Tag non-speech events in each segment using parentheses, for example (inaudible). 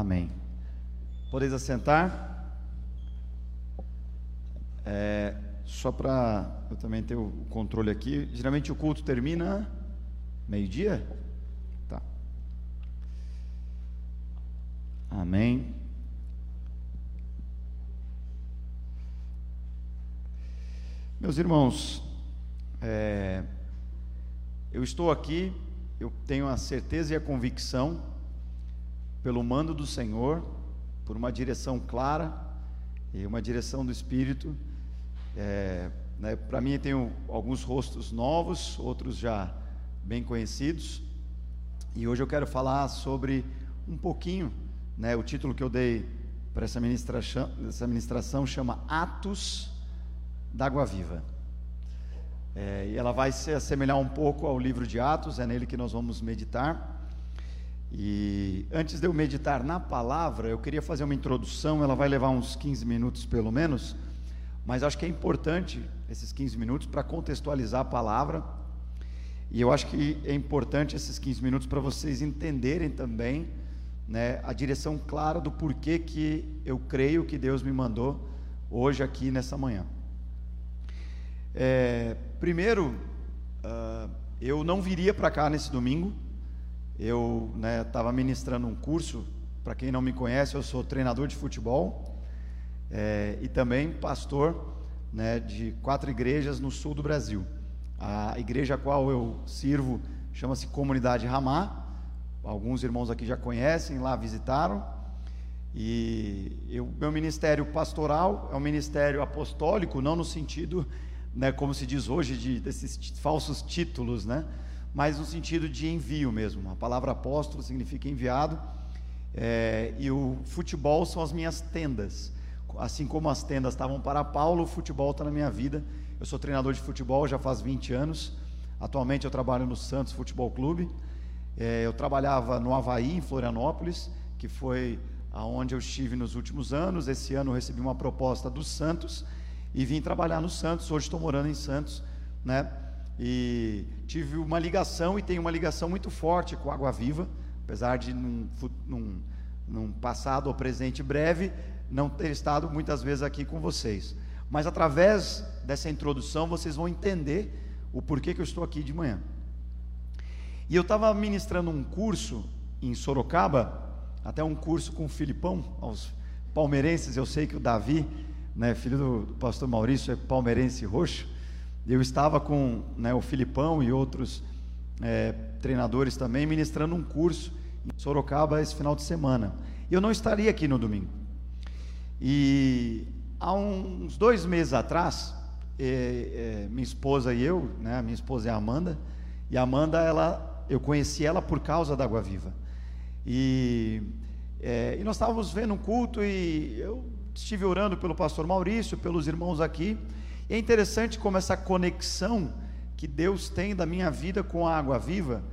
Amém. Podeis assentar? É, só para eu também ter o controle aqui. Geralmente o culto termina meio-dia? Tá. Amém. Meus irmãos, é, eu estou aqui, eu tenho a certeza e a convicção, pelo mando do Senhor, por uma direção clara e uma direção do Espírito. É, né, Para mim, tenho alguns rostos novos, outros já bem conhecidos, e hoje eu quero falar sobre um pouquinho, né, o título que eu dei para essa ministração, essa ministração chama Atos da Água Viva. É, e ela vai se assemelhar um pouco ao livro de Atos, é nele que nós vamos meditar. E antes de eu meditar na palavra, eu queria fazer uma introdução, ela vai levar uns 15 minutos pelo menos, mas acho que é importante esses 15 minutos para contextualizar a palavra. E eu acho que é importante esses 15 minutos para vocês entenderem também né, a direção clara do porquê que eu creio que Deus me mandou hoje aqui nessa manhã. É, primeiro, uh, eu não viria para cá nesse domingo. Eu estava né, ministrando um curso. Para quem não me conhece, eu sou treinador de futebol é, e também pastor né, de quatro igrejas no sul do Brasil. A igreja a qual eu sirvo chama-se Comunidade Ramá. Alguns irmãos aqui já conhecem, lá visitaram. E eu, meu ministério pastoral é um ministério apostólico, não no sentido né, como se diz hoje, de, desses falsos títulos, né? Mas no sentido de envio mesmo. A palavra apóstolo significa enviado, é, e o futebol são as minhas tendas. Assim como as tendas estavam para Paulo, o futebol está na minha vida. Eu sou treinador de futebol já faz 20 anos. Atualmente eu trabalho no Santos Futebol Clube. É, eu trabalhava no Havaí, em Florianópolis, que foi aonde eu estive nos últimos anos. Esse ano eu recebi uma proposta do Santos e vim trabalhar no Santos. Hoje estou morando em Santos, né? E tive uma ligação e tenho uma ligação muito forte com Água Viva, apesar de num, num, num passado ou presente breve não ter estado muitas vezes aqui com vocês. Mas através dessa introdução vocês vão entender o porquê que eu estou aqui de manhã. E eu estava ministrando um curso em Sorocaba, até um curso com o Filipão, aos palmeirenses, eu sei que o Davi né, filho do, do, pastor Maurício, é palmeirense roxo. Eu estava com né, o Filipão e outros é, treinadores também ministrando um curso em Sorocaba esse final de semana. Eu não estaria aqui no domingo. E há uns dois meses atrás, é, é, minha esposa e eu, né, minha esposa é a Amanda, e a Amanda, ela, eu conheci ela por causa da Água Viva. E, é, e nós estávamos vendo um culto e eu estive orando pelo pastor Maurício, pelos irmãos aqui, e é interessante como essa conexão que Deus tem da minha vida com a água viva,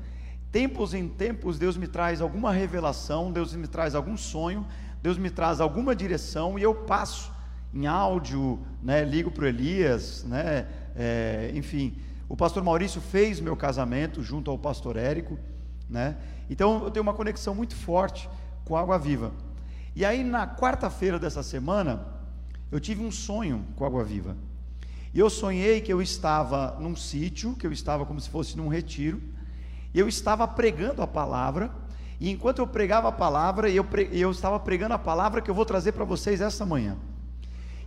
tempos em tempos Deus me traz alguma revelação, Deus me traz algum sonho, Deus me traz alguma direção e eu passo em áudio, né, ligo para o Elias, né, é, enfim, o pastor Maurício fez meu casamento junto ao pastor Érico, né, então eu tenho uma conexão muito forte com a água viva. E aí, na quarta-feira dessa semana, eu tive um sonho com Água Viva. E eu sonhei que eu estava num sítio, que eu estava como se fosse num retiro, e eu estava pregando a palavra, e enquanto eu pregava a palavra, eu, pre... eu estava pregando a palavra que eu vou trazer para vocês essa manhã.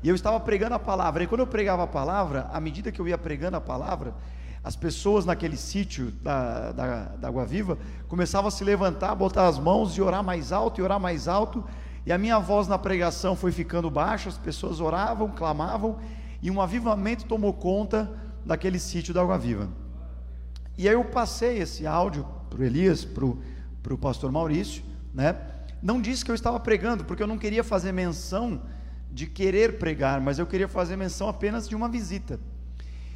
E eu estava pregando a palavra, e quando eu pregava a palavra, à medida que eu ia pregando a palavra, as pessoas naquele sítio da, da, da Água Viva começavam a se levantar, botar as mãos e orar mais alto, e orar mais alto, e a minha voz na pregação foi ficando baixa, as pessoas oravam, clamavam, e um avivamento tomou conta daquele sítio da Água Viva. E aí eu passei esse áudio para o Elias, para o pastor Maurício, né? Não disse que eu estava pregando, porque eu não queria fazer menção de querer pregar, mas eu queria fazer menção apenas de uma visita.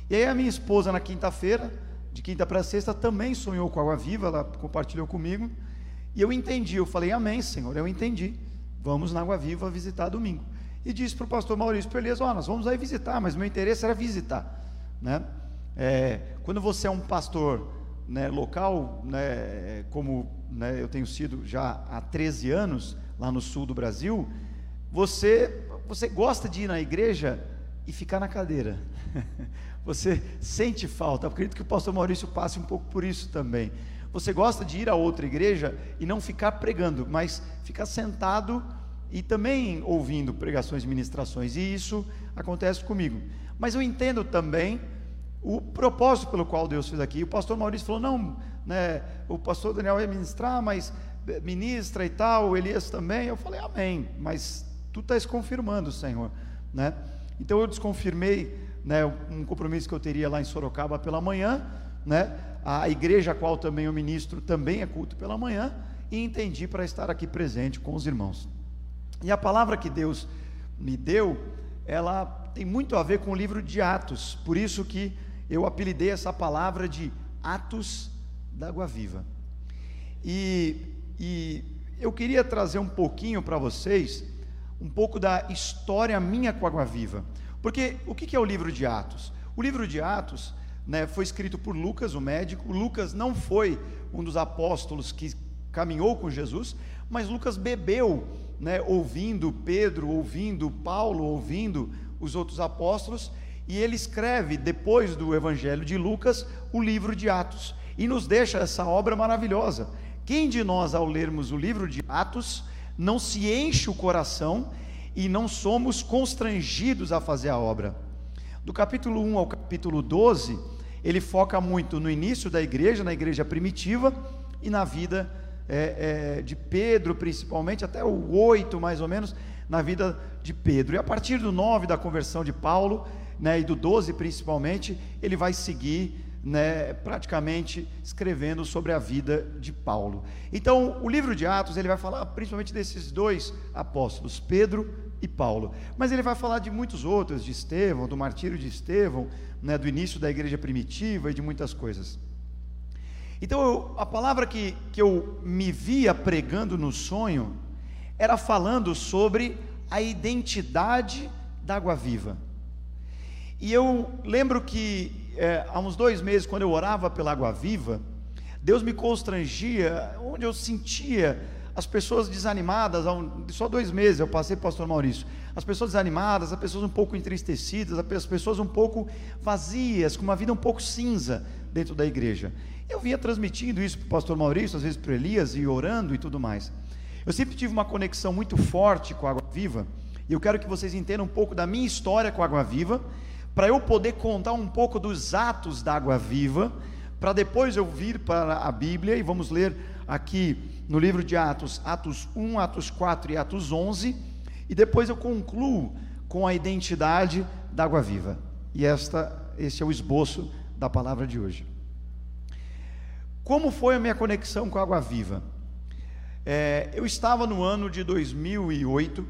E aí a minha esposa, na quinta-feira, de quinta para sexta, também sonhou com a Água Viva, ela compartilhou comigo, e eu entendi, eu falei, amém, Senhor, eu entendi. Vamos na Água Viva visitar domingo. E disse para o pastor Maurício Beleza, ó, nós vamos aí visitar, mas meu interesse era visitar. Né? É, quando você é um pastor né, local, né, como né, eu tenho sido já há 13 anos, lá no sul do Brasil, você, você gosta de ir na igreja e ficar na cadeira. (laughs) Você sente falta. Acredito que o pastor Maurício passe um pouco por isso também. Você gosta de ir a outra igreja e não ficar pregando, mas ficar sentado e também ouvindo pregações e ministrações. E isso acontece comigo. Mas eu entendo também o propósito pelo qual Deus fez aqui. O pastor Maurício falou: não, né, o pastor Daniel ia ministrar, mas ministra e tal, Elias também. Eu falei: amém. Mas tu estás confirmando, Senhor. Né? Então eu desconfirmei né, um compromisso que eu teria lá em Sorocaba pela manhã, né? A igreja a qual também o ministro também é culto pela manhã e entendi para estar aqui presente com os irmãos. E a palavra que Deus me deu, ela tem muito a ver com o livro de Atos, por isso que eu apelidei essa palavra de Atos da Água Viva. E, e eu queria trazer um pouquinho para vocês, um pouco da história minha com a Água Viva. Porque o que é o livro de Atos? O livro de Atos né, foi escrito por Lucas, o médico. Lucas não foi um dos apóstolos que caminhou com Jesus, mas Lucas bebeu, né, ouvindo Pedro, ouvindo Paulo, ouvindo os outros apóstolos, e ele escreve, depois do Evangelho de Lucas, o livro de Atos, e nos deixa essa obra maravilhosa. Quem de nós, ao lermos o livro de Atos, não se enche o coração e não somos constrangidos a fazer a obra? Do capítulo 1 ao capítulo 12, ele foca muito no início da igreja, na igreja primitiva, e na vida é, é, de Pedro, principalmente, até o 8 mais ou menos, na vida de Pedro. E a partir do 9 da conversão de Paulo, né, e do 12 principalmente, ele vai seguir né, praticamente escrevendo sobre a vida de Paulo. Então, o livro de Atos, ele vai falar principalmente desses dois apóstolos, Pedro e Paulo. Mas ele vai falar de muitos outros, de Estevão, do martírio de Estevão, né, do início da igreja primitiva e de muitas coisas. Então, eu, a palavra que, que eu me via pregando no sonho era falando sobre a identidade da água viva. E eu lembro que é, há uns dois meses, quando eu orava pela água viva, Deus me constrangia, onde eu sentia as pessoas desanimadas, só dois meses eu passei pastor Maurício, as pessoas desanimadas, as pessoas um pouco entristecidas, as pessoas um pouco vazias, com uma vida um pouco cinza dentro da igreja. Eu vinha transmitindo isso para o pastor Maurício, às vezes para Elias, e orando e tudo mais. Eu sempre tive uma conexão muito forte com a Água Viva, e eu quero que vocês entendam um pouco da minha história com a Água Viva, para eu poder contar um pouco dos atos da Água Viva, para depois eu vir para a Bíblia e vamos ler aqui no livro de Atos, Atos 1, Atos 4 e Atos 11, e depois eu concluo com a identidade da Água Viva. E esta, este é o esboço da palavra de hoje. Como foi a minha conexão com a Água Viva? É, eu estava no ano de 2008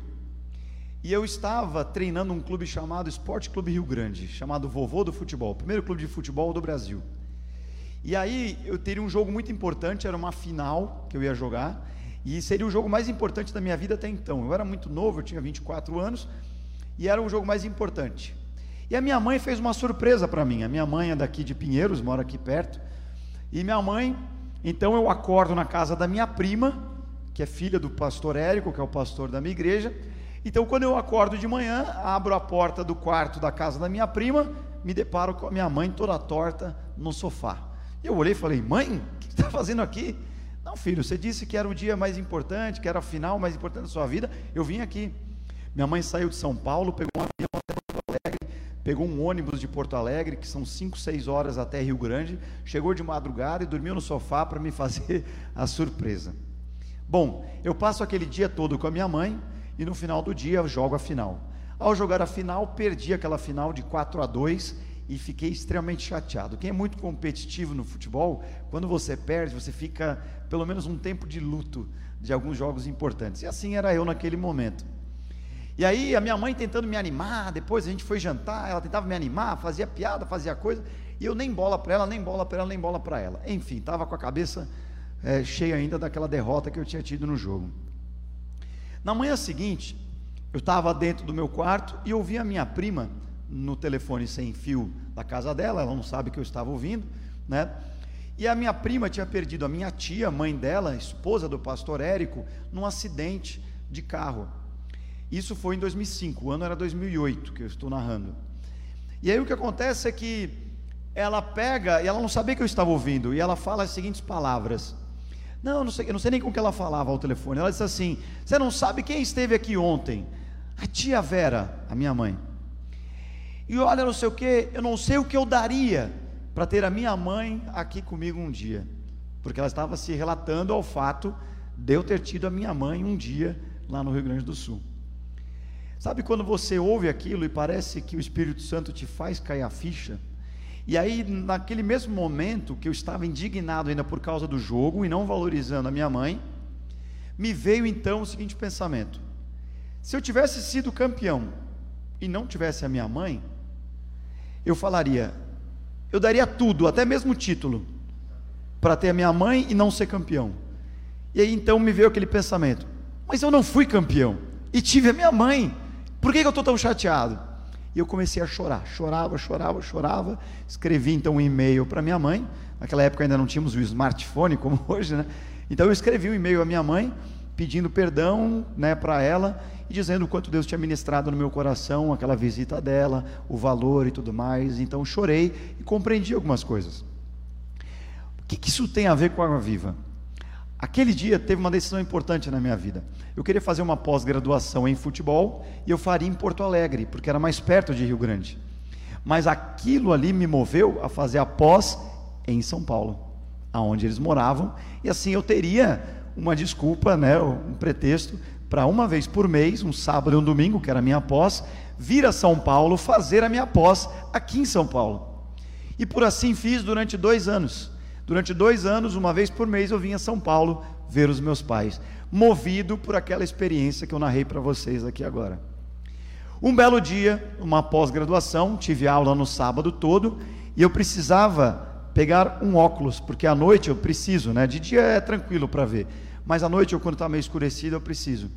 e eu estava treinando um clube chamado Esporte Clube Rio Grande, chamado Vovô do Futebol, primeiro clube de futebol do Brasil. E aí eu teria um jogo muito importante, era uma final que eu ia jogar, e seria o jogo mais importante da minha vida até então. Eu era muito novo, eu tinha 24 anos, e era o jogo mais importante. E a minha mãe fez uma surpresa para mim. A minha mãe é daqui de Pinheiros, mora aqui perto. E minha mãe, então eu acordo na casa da minha prima, que é filha do pastor Érico, que é o pastor da minha igreja. Então, quando eu acordo de manhã, abro a porta do quarto da casa da minha prima, me deparo com a minha mãe toda torta no sofá. Eu olhei e falei: Mãe, o que está fazendo aqui? Não, filho, você disse que era o dia mais importante, que era a final mais importante da sua vida. Eu vim aqui. Minha mãe saiu de São Paulo, pegou um avião até pegou um ônibus de Porto Alegre, que são 5, 6 horas até Rio Grande, chegou de madrugada e dormiu no sofá para me fazer (laughs) a surpresa. Bom, eu passo aquele dia todo com a minha mãe e no final do dia eu jogo a final. Ao jogar a final, perdi aquela final de 4 a 2 e fiquei extremamente chateado. Quem é muito competitivo no futebol, quando você perde, você fica pelo menos um tempo de luto de alguns jogos importantes. E assim era eu naquele momento. E aí a minha mãe tentando me animar, depois a gente foi jantar, ela tentava me animar, fazia piada, fazia coisa, e eu nem bola para ela, nem bola para ela, nem bola para ela. Enfim, estava com a cabeça é, cheia ainda daquela derrota que eu tinha tido no jogo. Na manhã seguinte, eu estava dentro do meu quarto e ouvi a minha prima no telefone sem fio da casa dela, ela não sabe que eu estava ouvindo, né? E a minha prima tinha perdido a minha tia, mãe dela, esposa do pastor Érico, num acidente de carro. Isso foi em 2005, o ano era 2008 que eu estou narrando. E aí o que acontece é que ela pega, e ela não sabia que eu estava ouvindo, e ela fala as seguintes palavras. Não, não sei, eu não sei nem com que ela falava ao telefone. Ela disse assim: Você não sabe quem esteve aqui ontem? A tia Vera, a minha mãe. E olha, não sei o que, eu não sei o que eu daria para ter a minha mãe aqui comigo um dia. Porque ela estava se relatando ao fato de eu ter tido a minha mãe um dia lá no Rio Grande do Sul. Sabe quando você ouve aquilo e parece que o Espírito Santo te faz cair a ficha? E aí, naquele mesmo momento que eu estava indignado ainda por causa do jogo e não valorizando a minha mãe, me veio então o seguinte pensamento: se eu tivesse sido campeão e não tivesse a minha mãe, eu falaria, eu daria tudo, até mesmo o título, para ter a minha mãe e não ser campeão. E aí então me veio aquele pensamento: mas eu não fui campeão e tive a minha mãe, por que, que eu estou tão chateado? E eu comecei a chorar, chorava, chorava, chorava. Escrevi então um e-mail para minha mãe. Naquela época ainda não tínhamos o smartphone como (laughs) hoje, né? Então eu escrevi um e-mail à minha mãe, pedindo perdão né, para ela e dizendo o quanto Deus tinha ministrado no meu coração, aquela visita dela, o valor e tudo mais. Então chorei e compreendi algumas coisas. O que, que isso tem a ver com a Água Viva? Aquele dia teve uma decisão importante na minha vida. Eu queria fazer uma pós-graduação em futebol e eu faria em Porto Alegre, porque era mais perto de Rio Grande. Mas aquilo ali me moveu a fazer a pós em São Paulo, aonde eles moravam, e assim eu teria uma desculpa, né, um pretexto para uma vez por mês, um sábado e um domingo, que era a minha pós, vir a São Paulo fazer a minha pós aqui em São Paulo. E por assim fiz durante dois anos. Durante dois anos, uma vez por mês, eu vinha a São Paulo ver os meus pais, movido por aquela experiência que eu narrei para vocês aqui agora. Um belo dia, uma pós-graduação, tive aula no sábado todo e eu precisava pegar um óculos, porque à noite eu preciso, né? De dia é tranquilo para ver, mas à noite, eu, quando está meio escurecido, eu preciso.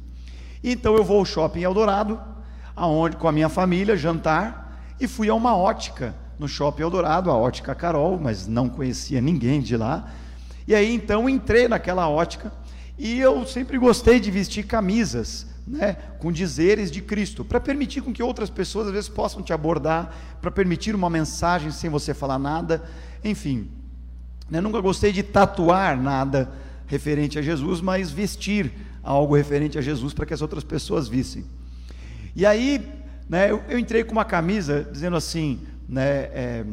Então eu vou ao shopping Eldorado, aonde com a minha família jantar e fui a uma ótica no Shopping Eldorado, a ótica Carol, mas não conhecia ninguém de lá. E aí então entrei naquela ótica e eu sempre gostei de vestir camisas, né, com dizeres de Cristo, para permitir com que outras pessoas às vezes possam te abordar, para permitir uma mensagem sem você falar nada, enfim. Né, nunca gostei de tatuar nada referente a Jesus, mas vestir algo referente a Jesus para que as outras pessoas vissem. E aí, né, eu, eu entrei com uma camisa dizendo assim: né, é,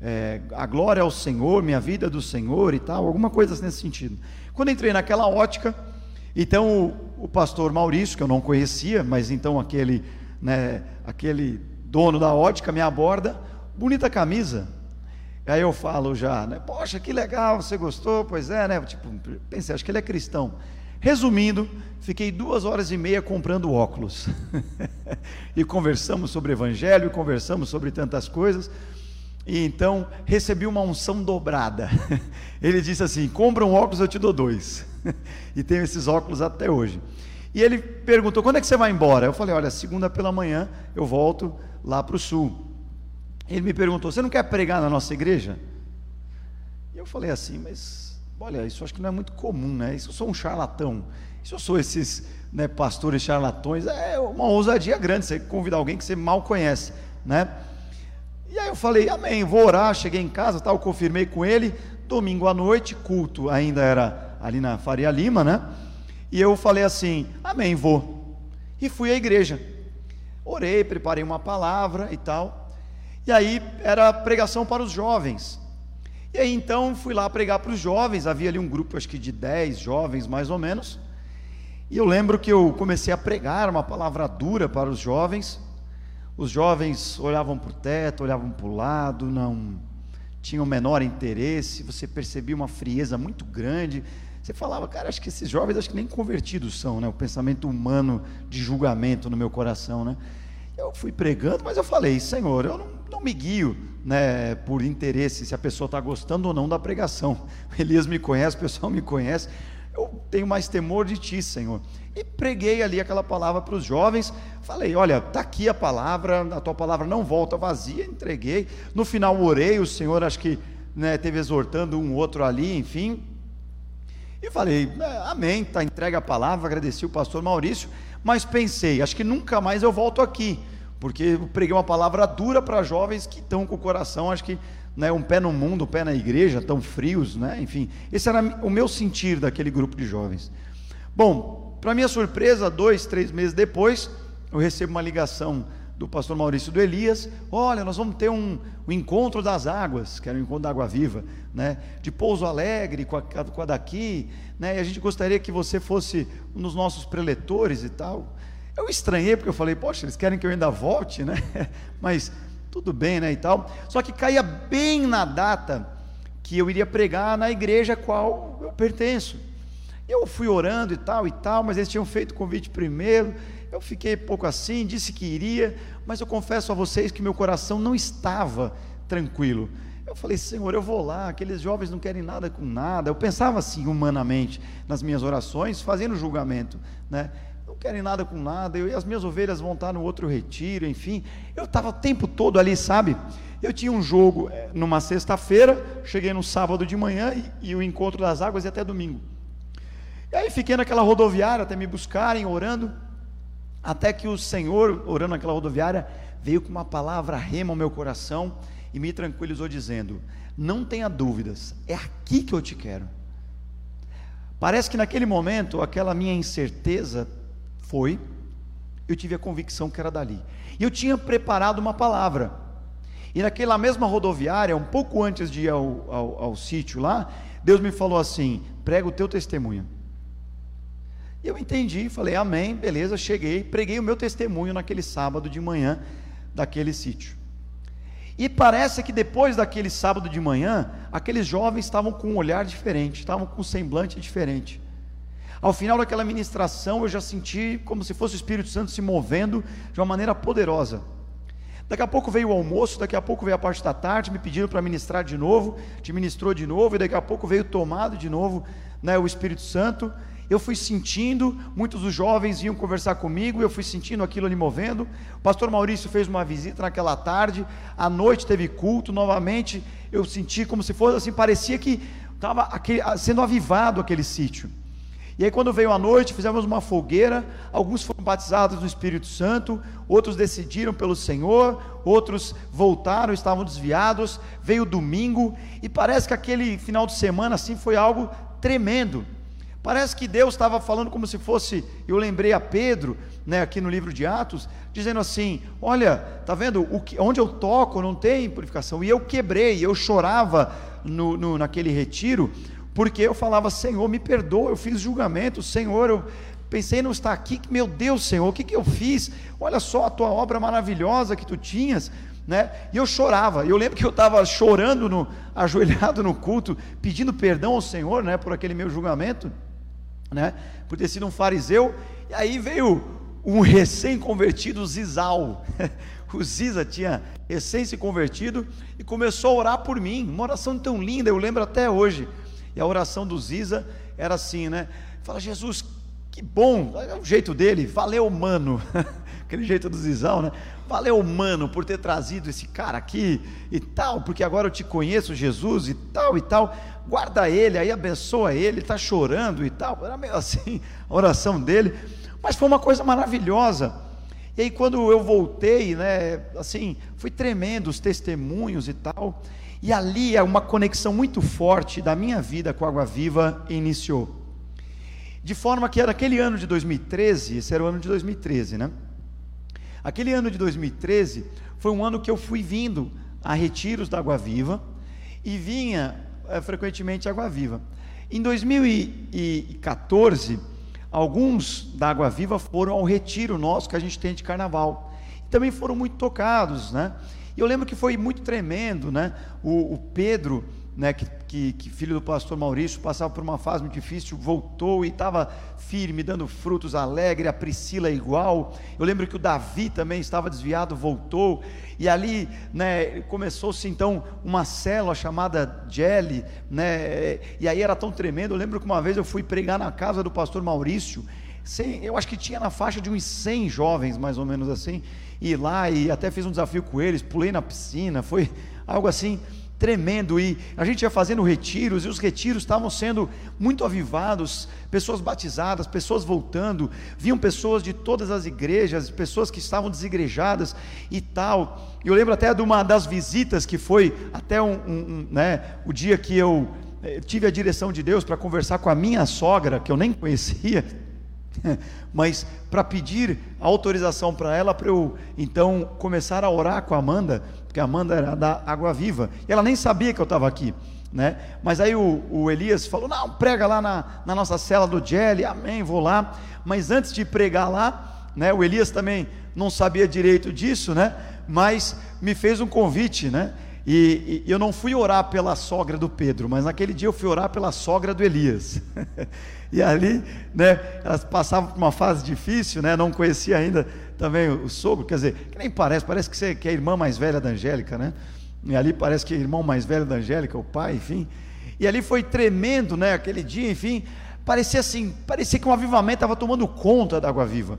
é, a glória ao Senhor, minha vida é do Senhor e tal, alguma coisa nesse sentido. Quando entrei naquela ótica, então o, o pastor Maurício, que eu não conhecia, mas então aquele, né, aquele dono da ótica me aborda, bonita camisa. Aí eu falo já, né, poxa, que legal, você gostou? Pois é, né? Tipo, pensei, acho que ele é cristão. Resumindo, fiquei duas horas e meia comprando óculos. (laughs) e conversamos sobre evangelho, conversamos sobre tantas coisas. E então recebi uma unção dobrada. (laughs) Ele disse assim: compra um óculos, eu te dou dois. (laughs) e tenho esses óculos até hoje. E ele perguntou: quando é que você vai embora? Eu falei: olha, segunda pela manhã eu volto lá para o sul. Ele me perguntou: você não quer pregar na nossa igreja? E eu falei assim: mas Olha, isso acho que não é muito comum, né? Isso eu sou um charlatão. Se eu sou esses né, pastores charlatões, é uma ousadia grande você convidar alguém que você mal conhece, né? E aí eu falei, amém, vou orar, cheguei em casa, tal, confirmei com ele, domingo à noite, culto ainda era ali na Faria Lima, né? E eu falei assim, amém, vou. E fui à igreja. Orei, preparei uma palavra e tal. E aí era pregação para os jovens. E aí então fui lá pregar para os jovens, havia ali um grupo, acho que de 10 jovens mais ou menos. E eu lembro que eu comecei a pregar uma palavra dura para os jovens. Os jovens olhavam para o teto, olhavam para o lado, não tinham o menor interesse. Você percebia uma frieza muito grande. Você falava, cara, acho que esses jovens acho que nem convertidos são, né? O pensamento humano de julgamento no meu coração, né? Eu fui pregando, mas eu falei, Senhor, eu não, não me guio né, por interesse se a pessoa está gostando ou não da pregação. (laughs) Elias me conhece, o pessoal me conhece. Eu tenho mais temor de ti, Senhor. E preguei ali aquela palavra para os jovens. Falei: Olha, está aqui a palavra, a tua palavra não volta vazia. Entreguei. No final, orei. O Senhor, acho que né, teve exortando um outro ali, enfim. E falei, é, amém, tá entregue a palavra, agradeci o pastor Maurício, mas pensei, acho que nunca mais eu volto aqui, porque eu preguei uma palavra dura para jovens que estão com o coração, acho que né, um pé no mundo, um pé na igreja, tão frios, né? enfim, esse era o meu sentir daquele grupo de jovens. Bom, para minha surpresa, dois, três meses depois, eu recebo uma ligação do pastor Maurício do Elias, olha, nós vamos ter um, um encontro das águas, que era um encontro da água viva, né? de Pouso Alegre com a, com a daqui, né? e a gente gostaria que você fosse um dos nossos preletores e tal. Eu estranhei, porque eu falei, poxa, eles querem que eu ainda volte, né? (laughs) Mas tudo bem, né, e tal. Só que caía bem na data que eu iria pregar na igreja a qual eu pertenço. Eu fui orando e tal e tal, mas eles tinham feito o convite primeiro, eu fiquei pouco assim, disse que iria, mas eu confesso a vocês que meu coração não estava tranquilo. Eu falei, Senhor, eu vou lá, aqueles jovens não querem nada com nada. Eu pensava assim, humanamente, nas minhas orações, fazendo julgamento, né? Querem nada com nada, eu, e as minhas ovelhas vão estar no outro retiro, enfim. Eu estava o tempo todo ali, sabe? Eu tinha um jogo é, numa sexta-feira, cheguei no sábado de manhã e, e o encontro das águas ia até domingo. E aí fiquei naquela rodoviária até me buscarem, orando. Até que o Senhor, orando naquela rodoviária, veio com uma palavra rema ao meu coração e me tranquilizou, dizendo: Não tenha dúvidas, é aqui que eu te quero. Parece que naquele momento, aquela minha incerteza foi, eu tive a convicção que era dali. E eu tinha preparado uma palavra. E naquela mesma rodoviária, um pouco antes de ir ao, ao, ao sítio lá, Deus me falou assim: prega o teu testemunho. E eu entendi, falei, amém, beleza, cheguei, preguei o meu testemunho naquele sábado de manhã daquele sítio. E parece que depois daquele sábado de manhã, aqueles jovens estavam com um olhar diferente, estavam com um semblante diferente. Ao final daquela ministração, eu já senti como se fosse o Espírito Santo se movendo de uma maneira poderosa. Daqui a pouco veio o almoço, daqui a pouco veio a parte da tarde, me pediram para ministrar de novo, te ministrou de novo, e daqui a pouco veio tomado de novo né, o Espírito Santo eu fui sentindo, muitos dos jovens vinham conversar comigo, eu fui sentindo aquilo ali movendo. O pastor Maurício fez uma visita naquela tarde, à noite teve culto novamente. Eu senti como se fosse assim, parecia que estava sendo avivado aquele sítio. E aí, quando veio a noite, fizemos uma fogueira. Alguns foram batizados no Espírito Santo, outros decidiram pelo Senhor, outros voltaram, estavam desviados. Veio domingo, e parece que aquele final de semana assim foi algo tremendo. Parece que Deus estava falando como se fosse, eu lembrei a Pedro, né, aqui no livro de Atos, dizendo assim: Olha, tá vendo? Que, onde eu toco não tem purificação. E eu quebrei, eu chorava no, no, naquele retiro, porque eu falava: Senhor, me perdoa, eu fiz julgamento, Senhor, eu pensei não estar aqui, meu Deus, Senhor, o que, que eu fiz? Olha só a tua obra maravilhosa que tu tinhas. Né? E eu chorava. Eu lembro que eu estava chorando, no, ajoelhado no culto, pedindo perdão ao Senhor, né, por aquele meu julgamento né? Por ter sido um fariseu. E aí veio um recém-convertido Zizal. (laughs) o Ziza tinha recém se convertido e começou a orar por mim. Uma oração tão linda, eu lembro até hoje. E a oração do Ziza era assim, né? Fala, Jesus, que bom, é o jeito dele, valeu, mano. (laughs) Aquele jeito do Zizal, né? Valeu, mano, por ter trazido esse cara aqui e tal, porque agora eu te conheço, Jesus, e tal e tal guarda ele, aí abençoa ele está chorando e tal. Era meio assim a oração dele, mas foi uma coisa maravilhosa. E aí quando eu voltei, né, assim, foi tremendo os testemunhos e tal. E ali é uma conexão muito forte da minha vida com a Água Viva iniciou. De forma que era aquele ano de 2013, esse era o ano de 2013, né? Aquele ano de 2013 foi um ano que eu fui vindo a retiros da Água Viva e vinha é, frequentemente Água Viva. Em 2014, alguns da Água Viva foram ao retiro nosso que a gente tem de carnaval. E também foram muito tocados, né? E eu lembro que foi muito tremendo, né? O, o Pedro né, que, que, que, filho do pastor Maurício, passava por uma fase muito difícil, voltou e estava firme, dando frutos alegre, a Priscila igual. Eu lembro que o Davi também estava desviado, voltou. E ali né, começou-se então uma célula chamada Jelly, né, e aí era tão tremendo. Eu lembro que uma vez eu fui pregar na casa do pastor Maurício, eu acho que tinha na faixa de uns 100 jovens, mais ou menos assim, e lá e até fiz um desafio com eles, pulei na piscina, foi algo assim tremendo e a gente ia fazendo retiros e os retiros estavam sendo muito avivados, pessoas batizadas, pessoas voltando, vinham pessoas de todas as igrejas, pessoas que estavam desigrejadas e tal. Eu lembro até de uma das visitas que foi até um, um, um né, o dia que eu eh, tive a direção de Deus para conversar com a minha sogra, que eu nem conhecia, (laughs) mas para pedir autorização para ela para eu então começar a orar com a Amanda, porque a Amanda era da Água Viva, e ela nem sabia que eu estava aqui. Né? Mas aí o, o, Elias falou: não, prega lá na, na nossa cela do Jelly, amém, vou lá. Mas antes de pregar lá, né, o Elias também não sabia direito disso, né? Mas me fez um convite, né? E, e, eu não fui orar pela sogra do Pedro, mas naquele dia eu fui orar pela sogra do Elias. (laughs) e ali, né, elas passavam por uma fase difícil, né, não conhecia ainda também o, o sogro, quer dizer, que nem parece, parece que você que é a irmã mais velha da Angélica, né? E ali parece que é irmão mais velho da Angélica, o pai, enfim. E ali foi tremendo, né, aquele dia, enfim, parecia assim, parecia que um avivamento estava tomando conta da Água Viva.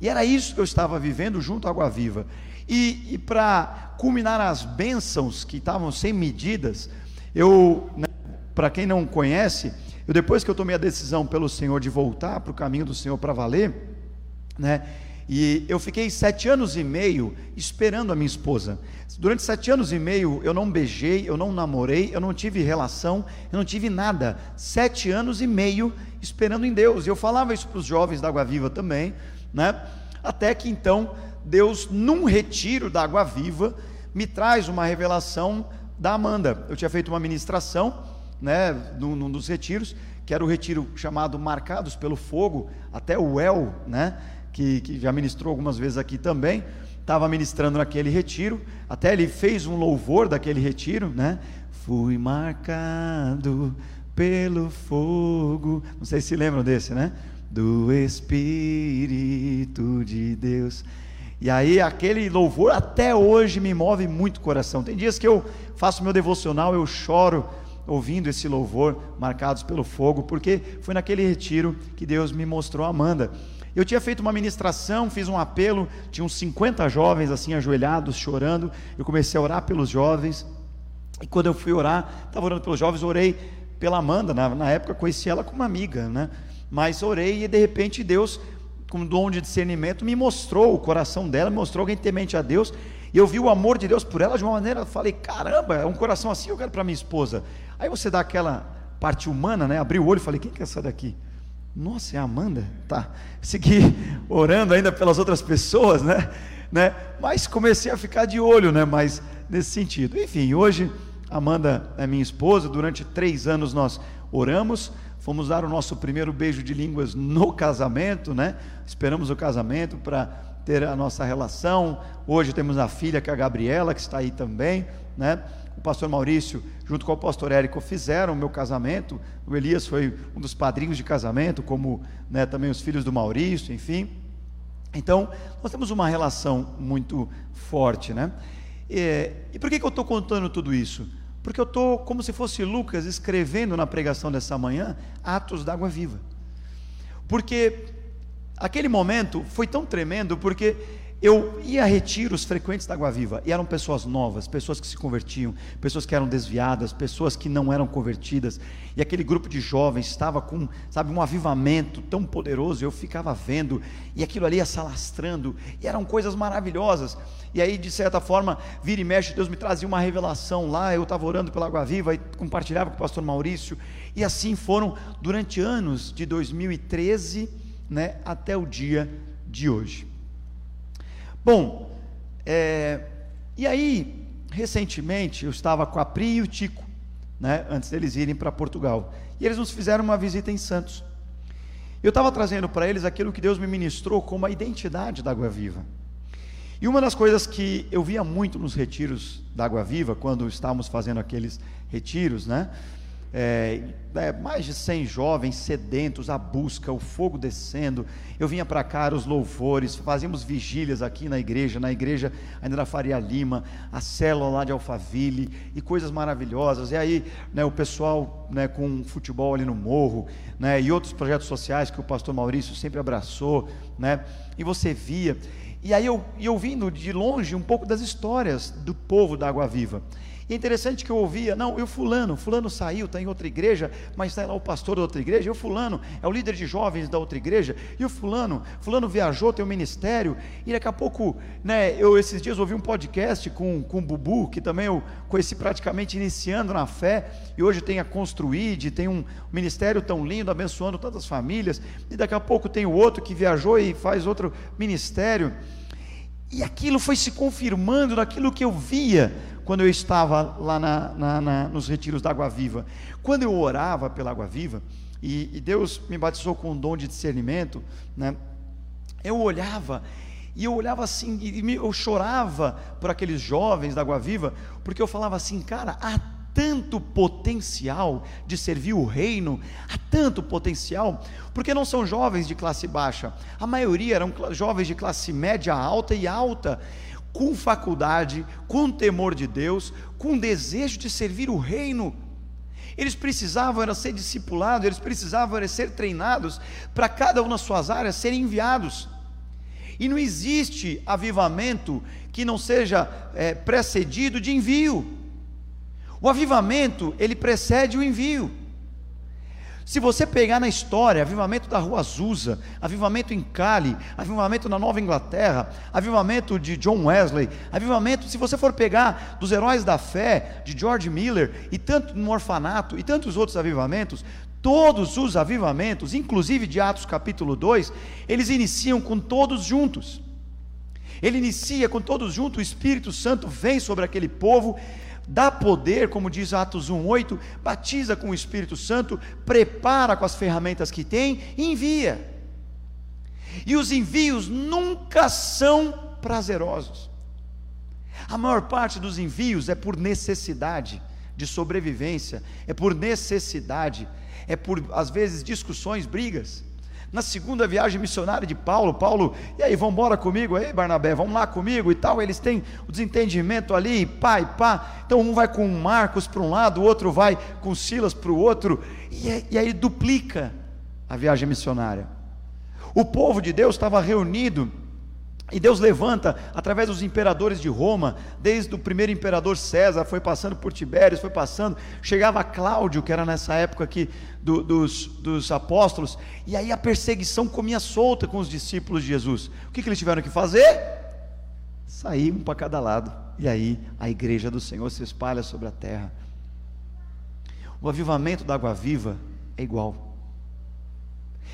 E era isso que eu estava vivendo junto à Água Viva. E, e para culminar as bênçãos que estavam sem medidas, eu, né, para quem não conhece, eu depois que eu tomei a decisão pelo Senhor de voltar para o caminho do Senhor para valer, né, e eu fiquei sete anos e meio esperando a minha esposa. Durante sete anos e meio eu não beijei, eu não namorei, eu não tive relação, eu não tive nada. Sete anos e meio esperando em Deus. E eu falava isso para os jovens da Água Viva também, né? Até que então Deus, num retiro da água viva, me traz uma revelação da Amanda. Eu tinha feito uma ministração, né, num, num dos retiros, que era o retiro chamado Marcados pelo Fogo, até o El, né, que, que já ministrou algumas vezes aqui também, estava ministrando naquele retiro, até ele fez um louvor daquele retiro, né, fui marcado pelo fogo, não sei se lembram desse, né, do Espírito de Deus. E aí aquele louvor até hoje me move muito o coração. Tem dias que eu faço meu devocional, eu choro ouvindo esse louvor marcados pelo fogo, porque foi naquele retiro que Deus me mostrou Amanda. Eu tinha feito uma ministração, fiz um apelo, tinha uns 50 jovens assim ajoelhados, chorando. Eu comecei a orar pelos jovens. E quando eu fui orar, estava orando pelos jovens, orei pela Amanda. Na, na época conheci ela como amiga, né? Mas orei e de repente Deus com dom de discernimento, me mostrou o coração dela, me mostrou alguém temente a Deus, e eu vi o amor de Deus por ela de uma maneira, falei, caramba, é um coração assim eu quero para minha esposa. Aí você dá aquela parte humana, né? Abri o olho e falei, quem que é essa daqui? Nossa, é a Amanda? Tá. Segui (laughs) orando ainda pelas outras pessoas, né? né? Mas comecei a ficar de olho, né? Mas nesse sentido. Enfim, hoje Amanda é minha esposa, durante três anos nós oramos, fomos dar o nosso primeiro beijo de línguas no casamento, né? Esperamos o casamento para ter a nossa relação. Hoje temos a filha, que é a Gabriela, que está aí também, né? O pastor Maurício, junto com o pastor Érico, fizeram o meu casamento. O Elias foi um dos padrinhos de casamento, como né, também os filhos do Maurício, enfim. Então, nós temos uma relação muito forte, né? E, e por que, que eu estou contando tudo isso? Porque eu estou, como se fosse Lucas, escrevendo na pregação dessa manhã, Atos d'Água Viva. Porque aquele momento foi tão tremendo, porque eu ia a retiros frequentes da Água Viva e eram pessoas novas, pessoas que se convertiam, pessoas que eram desviadas, pessoas que não eram convertidas. E aquele grupo de jovens estava com, sabe, um avivamento tão poderoso. Eu ficava vendo e aquilo ali ia se alastrando e eram coisas maravilhosas. E aí, de certa forma, vira e mexe, Deus me trazia uma revelação lá. Eu estava orando pela Água Viva e compartilhava com o pastor Maurício. E assim foram durante anos, de 2013 né, até o dia de hoje. Bom, é, e aí, recentemente, eu estava com a Pri e o Tico, né, antes deles irem para Portugal, e eles nos fizeram uma visita em Santos. Eu estava trazendo para eles aquilo que Deus me ministrou como a identidade da Água Viva. E uma das coisas que eu via muito nos retiros da Água Viva, quando estávamos fazendo aqueles retiros, né? É, é, mais de 100 jovens sedentos, a busca, o fogo descendo. Eu vinha para cá, os louvores, fazíamos vigílias aqui na igreja, na igreja ainda da Faria Lima, a célula lá de Alphaville, e coisas maravilhosas. E aí, né, o pessoal né, com futebol ali no morro, né, e outros projetos sociais que o pastor Maurício sempre abraçou, né, e você via. E aí eu, eu vindo de longe um pouco das histórias do povo da Água Viva. E é interessante que eu ouvia, não, eu fulano, fulano saiu, está em outra igreja, mas está lá o pastor da outra igreja, e o fulano é o líder de jovens da outra igreja, e o fulano, fulano viajou, tem um ministério, e daqui a pouco, né, eu esses dias ouvi um podcast com, com o Bubu, que também eu conheci praticamente iniciando na fé, e hoje tem a Construid, tem um ministério tão lindo, abençoando tantas famílias, e daqui a pouco tem o outro que viajou e faz outro ministério, e aquilo foi se confirmando naquilo que eu via, quando eu estava lá na, na, na, nos retiros da Água Viva. Quando eu orava pela Água Viva, e, e Deus me batizou com um dom de discernimento, né, eu olhava e eu olhava assim, e eu chorava por aqueles jovens da Água Viva, porque eu falava assim, cara, há tanto potencial de servir o reino, há tanto potencial, porque não são jovens de classe baixa, a maioria eram jovens de classe média alta e alta, com faculdade, com temor de Deus, com desejo de servir o reino. Eles precisavam era ser discipulados, eles precisavam era ser treinados para cada um nas suas áreas serem enviados. E não existe avivamento que não seja é, precedido de envio. O avivamento ele precede o envio. Se você pegar na história, avivamento da Rua Azusa, avivamento em Cali, avivamento na Nova Inglaterra, avivamento de John Wesley, avivamento, se você for pegar dos heróis da fé, de George Miller, e tanto no orfanato, e tantos outros avivamentos, todos os avivamentos, inclusive de Atos capítulo 2, eles iniciam com todos juntos. Ele inicia com todos juntos, o Espírito Santo vem sobre aquele povo, dá poder, como diz Atos 1:8, batiza com o Espírito Santo, prepara com as ferramentas que tem e envia. E os envios nunca são prazerosos. A maior parte dos envios é por necessidade de sobrevivência, é por necessidade, é por às vezes discussões, brigas. Na segunda viagem missionária de Paulo, Paulo, e aí, vamos embora comigo, aí Barnabé, vamos lá comigo e tal. Eles têm o desentendimento ali, pai, pá. Então um vai com Marcos para um lado, o outro vai com Silas para o outro, e, e aí duplica a viagem missionária. O povo de Deus estava reunido e Deus levanta, através dos imperadores de Roma, desde o primeiro imperador César, foi passando por Tibérios, foi passando, chegava Cláudio, que era nessa época aqui do, dos, dos, apóstolos, e aí a perseguição comia solta com os discípulos de Jesus. O que, que eles tiveram que fazer? Sair um para cada lado, e aí a igreja do Senhor se espalha sobre a terra. O avivamento da água viva é igual.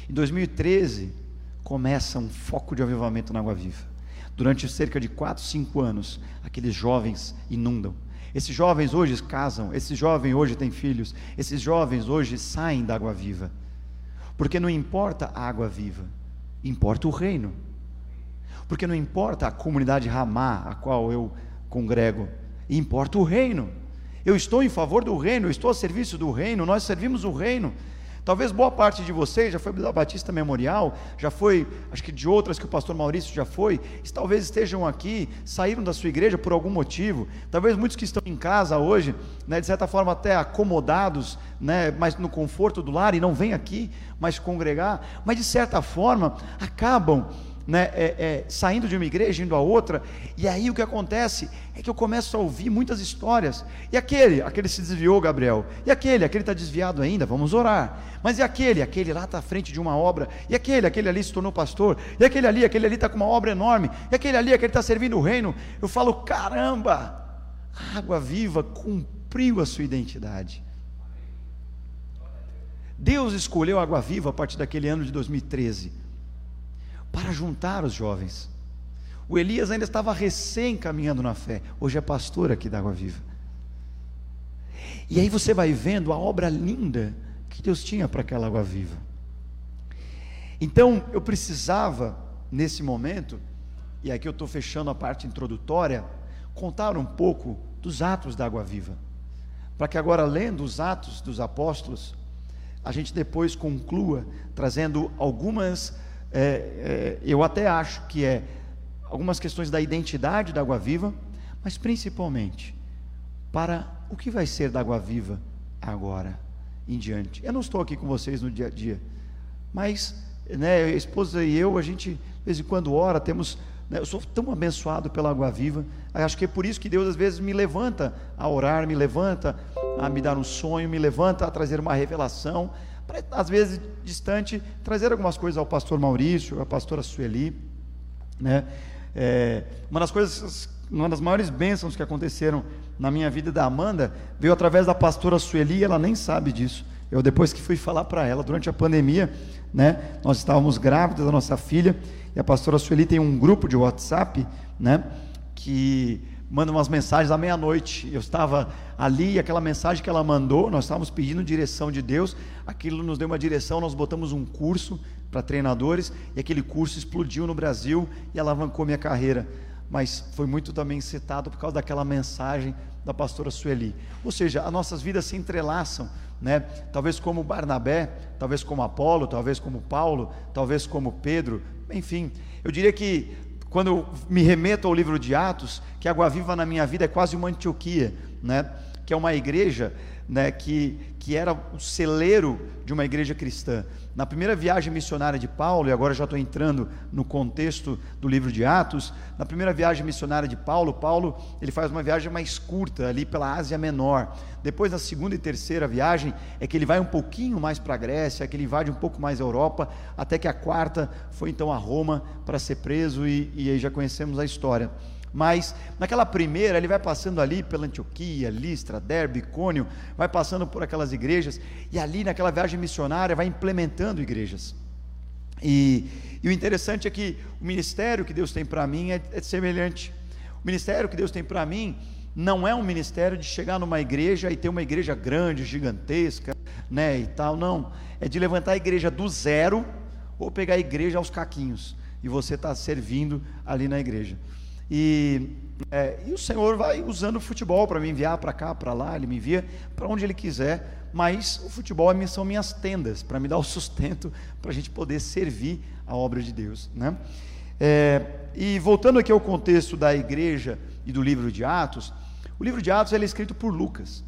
Em 2013, começa um foco de avivamento na água viva. Durante cerca de 4, 5 anos, aqueles jovens inundam. Esses jovens hoje casam, esses jovens hoje têm filhos, esses jovens hoje saem da água viva. Porque não importa a água viva, importa o reino. Porque não importa a comunidade Ramá, a qual eu congrego, importa o reino. Eu estou em favor do reino, eu estou a serviço do reino, nós servimos o reino. Talvez boa parte de vocês já foi da Batista Memorial, já foi, acho que de outras que o pastor Maurício já foi, talvez estejam aqui, saíram da sua igreja por algum motivo. Talvez muitos que estão em casa hoje, né, de certa forma até acomodados, né, mas no conforto do lar e não vêm aqui mais congregar, mas de certa forma acabam né, é, é, saindo de uma igreja, indo a outra, e aí o que acontece é que eu começo a ouvir muitas histórias. E aquele, aquele se desviou, Gabriel. E aquele, aquele está desviado ainda, vamos orar. Mas e aquele, aquele lá está à frente de uma obra. E aquele, aquele ali se tornou pastor. E aquele ali, aquele ali está com uma obra enorme. E aquele ali, aquele está servindo o reino. Eu falo, caramba, a água viva cumpriu a sua identidade. Deus escolheu a água viva a partir daquele ano de 2013 para juntar os jovens. O Elias ainda estava recém caminhando na fé, hoje é pastor aqui da Água Viva. E aí você vai vendo a obra linda que Deus tinha para aquela água viva. Então eu precisava, nesse momento, e aqui eu estou fechando a parte introdutória, contar um pouco dos atos da água viva. Para que agora, lendo os atos dos apóstolos, a gente depois conclua trazendo algumas é, é, eu até acho que é algumas questões da identidade da Água Viva, mas principalmente para o que vai ser da Água Viva agora em diante. Eu não estou aqui com vocês no dia a dia, mas né, a esposa e eu, a gente de vez em quando ora, temos Né? Eu sou tão abençoado pela água viva. Acho que é por isso que Deus às vezes me levanta a orar, me levanta a me dar um sonho, me levanta a trazer uma revelação, para às vezes distante trazer algumas coisas ao pastor Maurício, à pastora Sueli, né? É, uma das coisas, uma das maiores bênçãos que aconteceram na minha vida da Amanda veio através da pastora Sueli, ela nem sabe disso. Eu depois que fui falar para ela durante a pandemia, né? Nós estávamos grávidas da nossa filha e a pastora Sueli tem um grupo de WhatsApp, né? Que manda umas mensagens à meia-noite. Eu estava ali e aquela mensagem que ela mandou, nós estávamos pedindo direção de Deus, aquilo nos deu uma direção, nós botamos um curso para treinadores e aquele curso explodiu no Brasil e alavancou minha carreira. Mas foi muito também citado por causa daquela mensagem da pastora Sueli. Ou seja, as nossas vidas se entrelaçam, né? Talvez como Barnabé, talvez como Apolo, talvez como Paulo, talvez como Pedro, enfim. Eu diria que quando eu me remeto ao livro de Atos, que Água Viva na minha vida é quase uma Antioquia, né? Que é uma igreja né, que, que era o celeiro de uma igreja cristã. Na primeira viagem missionária de Paulo, e agora já estou entrando no contexto do livro de Atos, na primeira viagem missionária de Paulo, Paulo ele faz uma viagem mais curta ali pela Ásia Menor. Depois, na segunda e terceira viagem, é que ele vai um pouquinho mais para a Grécia, que ele invade um pouco mais a Europa, até que a quarta foi então a Roma para ser preso, e, e aí já conhecemos a história. Mas naquela primeira, ele vai passando ali pela Antioquia, Listra, Derbe, Cônio, vai passando por aquelas igrejas, e ali naquela viagem missionária vai implementando igrejas. E, e o interessante é que o ministério que Deus tem para mim é, é semelhante. O ministério que Deus tem para mim não é um ministério de chegar numa igreja e ter uma igreja grande, gigantesca, né, e tal, não. É de levantar a igreja do zero ou pegar a igreja aos caquinhos e você está servindo ali na igreja. E, é, e o Senhor vai usando o futebol para me enviar para cá, para lá, Ele me envia para onde Ele quiser, mas o futebol é são minhas tendas, para me dar o (laughs) sustento, para a gente poder servir a obra de Deus. Né? É, e voltando aqui ao contexto da igreja e do livro de Atos, o livro de Atos é escrito por Lucas.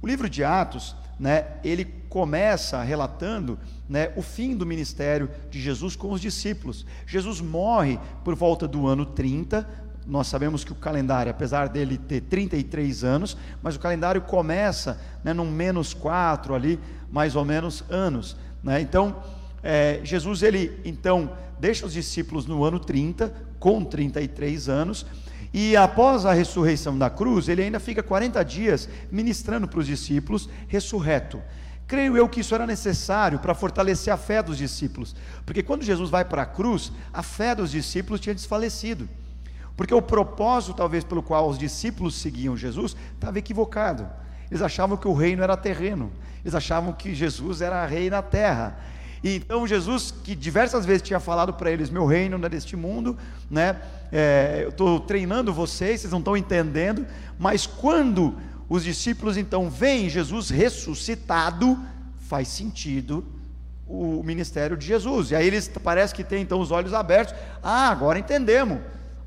O livro de Atos, né, ele começa relatando né, o fim do ministério de Jesus com os discípulos. Jesus morre por volta do ano 30, nós sabemos que o calendário, apesar dele ter 33 anos, mas o calendário começa né, num menos 4 ali, mais ou menos, anos. Né? Então, é, Jesus, ele então deixa os discípulos no ano 30, com 33 anos, e após a ressurreição da cruz, ele ainda fica 40 dias ministrando para os discípulos, ressurreto. Creio eu que isso era necessário para fortalecer a fé dos discípulos, porque quando Jesus vai para a cruz, a fé dos discípulos tinha desfalecido. Porque o propósito, talvez, pelo qual os discípulos seguiam Jesus, estava equivocado. Eles achavam que o reino era terreno, eles achavam que Jesus era rei na terra. E então Jesus, que diversas vezes tinha falado para eles: Meu reino não é deste mundo, né? É, eu estou treinando vocês, vocês não estão entendendo. Mas quando os discípulos então veem Jesus ressuscitado, faz sentido o ministério de Jesus. E aí eles parece que têm então os olhos abertos. Ah, agora entendemos.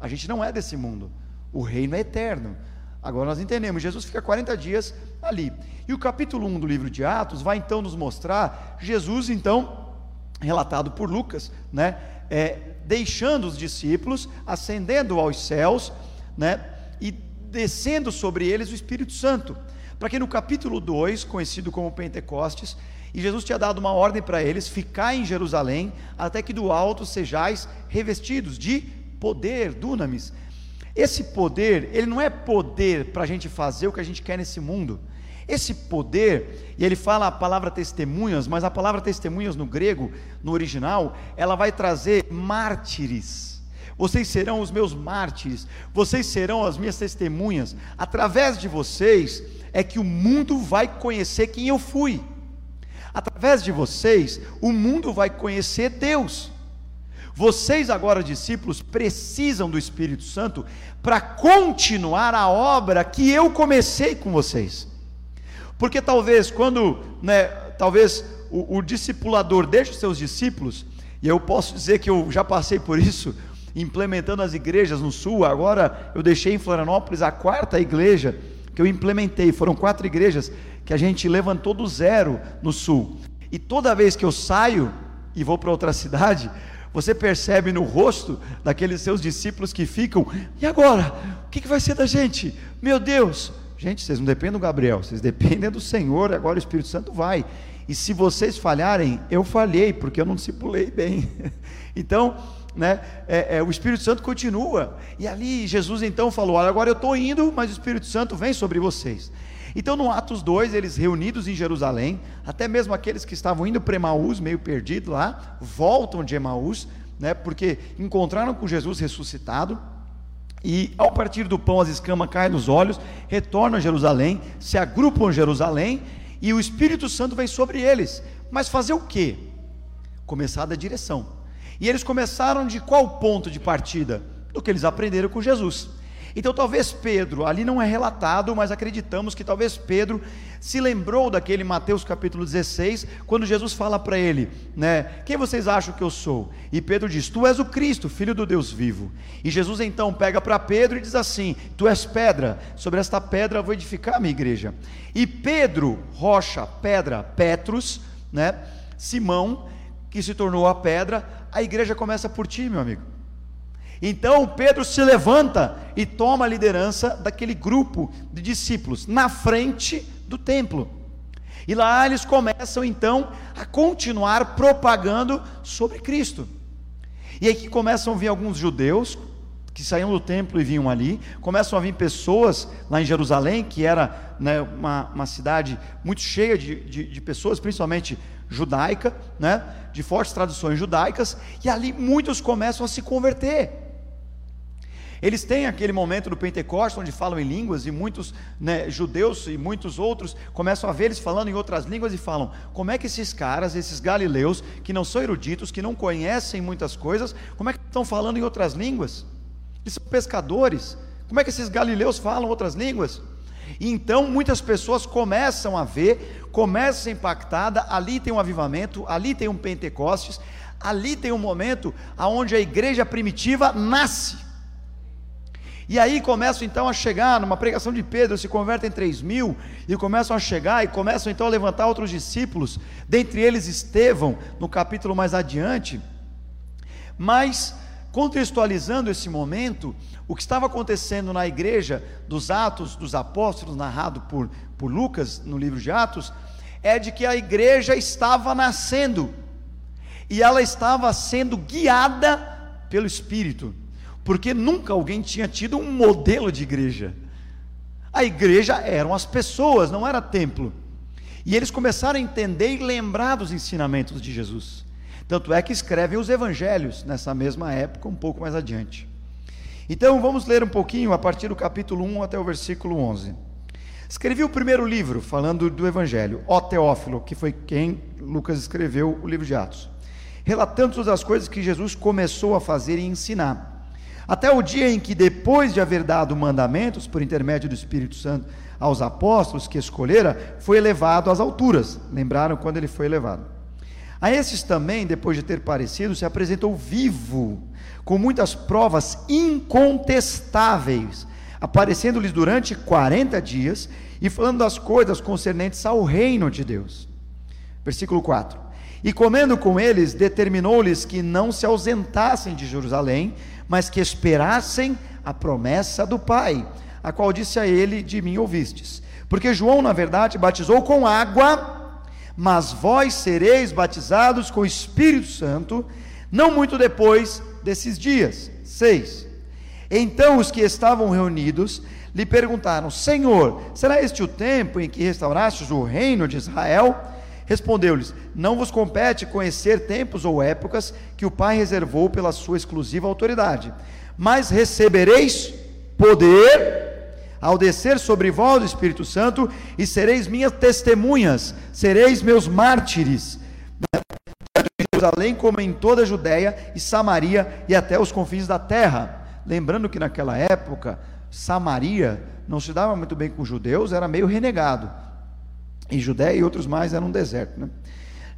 A gente não é desse mundo. O reino é eterno. Agora nós entendemos, Jesus fica 40 dias ali. E o capítulo 1 do livro de Atos vai então nos mostrar Jesus, então, relatado por Lucas, né, é, deixando os discípulos, ascendendo aos céus, né, e descendo sobre eles o Espírito Santo. Para que no capítulo 2, conhecido como Pentecostes, e Jesus tinha dado uma ordem para eles: ficar em Jerusalém, até que do alto sejais revestidos de poder, dunamis. Esse poder, ele não é poder para a gente fazer o que a gente quer nesse mundo. Esse poder, e ele fala a palavra testemunhas, mas a palavra testemunhas no grego, no original, ela vai trazer mártires. Vocês serão os meus mártires, vocês serão as minhas testemunhas. Através de vocês é que o mundo vai conhecer quem eu fui. Através de vocês, o mundo vai conhecer Deus. Vocês, agora, discípulos, precisam do Espírito Santo para continuar a obra que eu comecei com vocês. Porque talvez, quando, né, talvez o, o discipulador deixa os seus discípulos, e eu posso dizer que eu já passei por isso, implementando as igrejas no sul, agora eu deixei em Florianópolis a quarta igreja que eu implementei, foram quatro igrejas que a gente levantou do zero no sul. E toda vez que eu saio e vou para outra cidade, você percebe no rosto daqueles seus discípulos que ficam, e agora? O que, vai ser da gente? Meu Deus! Gente, vocês não dependem do Gabriel, vocês dependem do Senhor, agora o Espírito Santo vai. E se vocês falharem, eu falhei, porque eu não discipulei bem. (laughs) então, né, é, é, o Espírito Santo continua. E ali Jesus então falou: Olha, agora eu estou indo, mas o Espírito Santo vem sobre vocês. Então, no Atos 2, eles reunidos em Jerusalém, até mesmo aqueles que estavam indo para Emaús, meio perdido lá, voltam de Emaús, né, porque encontraram com Jesus ressuscitado. E ao partir do pão, as escamas caem nos olhos, retornam a Jerusalém, se agrupam em Jerusalém, e o Espírito Santo vem sobre eles. Mas fazer o quê? Começar a dar direção. E eles começaram de qual ponto de partida? Do que eles aprenderam com Jesus. Então, talvez Pedro, ali não é relatado, mas acreditamos que talvez Pedro se lembrou daquele Mateus capítulo 16, quando Jesus fala para ele, né? Quem vocês acham que eu sou? E Pedro diz: Tu és o Cristo, filho do Deus vivo. E Jesus então pega para Pedro e diz assim: Tu és pedra, sobre esta pedra vou edificar a minha igreja. E Pedro, rocha, pedra, Petrus, né? Simão, que se tornou a pedra, a igreja começa por ti, meu amigo. Então Pedro se levanta e toma a liderança daquele grupo de discípulos na frente do templo. E lá eles começam então a continuar propagando sobre Cristo. E aí que começam a vir alguns judeus que saíam do templo e vinham ali, começam a vir pessoas lá em Jerusalém, que era né, uma, uma cidade muito cheia de, de, de pessoas, principalmente judaica, né, de fortes tradições judaicas, e ali muitos começam a se converter. Eles têm aquele momento do Pentecostes onde falam em línguas e muitos né, judeus e muitos outros começam a ver eles falando em outras línguas e falam: como é que esses caras, esses galileus, que não são eruditos, que não conhecem muitas coisas, como é que estão falando em outras línguas? Eles são pescadores. Como é que esses galileus falam outras línguas? E então muitas pessoas começam a ver, começam a ser impactada, ali tem um avivamento, ali tem um Pentecostes, ali tem um momento aonde a igreja primitiva nasce. E aí começam então a chegar, numa pregação de Pedro, se convertem 3 mil, e começam a chegar, e começam então a levantar outros discípulos, dentre eles Estevão, no capítulo mais adiante. Mas, contextualizando esse momento, o que estava acontecendo na igreja dos Atos dos Apóstolos, narrado por, por Lucas no livro de Atos, é de que a igreja estava nascendo, e ela estava sendo guiada pelo Espírito porque nunca alguém tinha tido um modelo de igreja. A igreja eram as pessoas, não era templo. E eles começaram a entender e lembrar dos ensinamentos de Jesus. Tanto é que escrevem os evangelhos nessa mesma época, um pouco mais adiante. Então vamos ler um pouquinho a partir do capítulo 1 até o versículo 11. Escrevi o primeiro livro falando do evangelho, ó Teófilo, que foi quem Lucas escreveu o livro de Atos, relatando todas as coisas que Jesus começou a fazer e ensinar até o dia em que, depois de haver dado mandamentos por intermédio do Espírito Santo aos apóstolos que escolhera, foi elevado às alturas. Lembraram quando ele foi elevado? A esses também, depois de ter parecido, se apresentou vivo, com muitas provas incontestáveis, aparecendo-lhes durante 40 dias e falando das coisas concernentes ao reino de Deus. Versículo 4. E comendo com eles, determinou-lhes que não se ausentassem de Jerusalém, mas que esperassem a promessa do Pai, a qual disse a ele: De mim ouvistes. Porque João, na verdade, batizou com água, mas vós sereis batizados com o Espírito Santo, não muito depois desses dias. 6. Então os que estavam reunidos lhe perguntaram: Senhor, será este o tempo em que restaurastes o reino de Israel? Respondeu-lhes: Não vos compete conhecer tempos ou épocas que o Pai reservou pela sua exclusiva autoridade, mas recebereis poder ao descer sobre vós o Espírito Santo, e sereis minhas testemunhas, sereis meus mártires, Jerusalém como em toda a Judéia e Samaria e até os confins da terra. Lembrando que naquela época, Samaria não se dava muito bem com os judeus, era meio renegado em Judéia e outros mais eram um deserto. Né?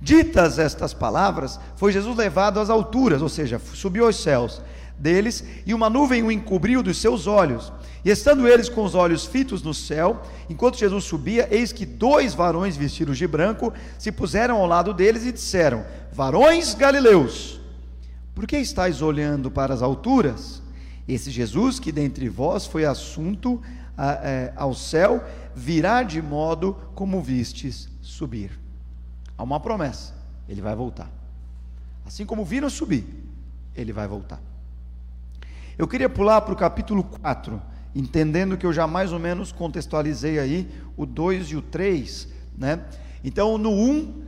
Ditas estas palavras, foi Jesus levado às alturas, ou seja, subiu aos céus deles, e uma nuvem o encobriu dos seus olhos. E estando eles com os olhos fitos no céu, enquanto Jesus subia, eis que dois varões vestidos de branco se puseram ao lado deles e disseram: Varões galileus, Por que estáis olhando para as alturas? Esse Jesus que dentre vós foi assunto é, ao céu, virá de modo como vistes subir. Há uma promessa: ele vai voltar. Assim como viram subir, ele vai voltar. Eu queria pular para o capítulo 4, entendendo que eu já mais ou menos contextualizei aí o 2 e o 3, né? Então, no 1,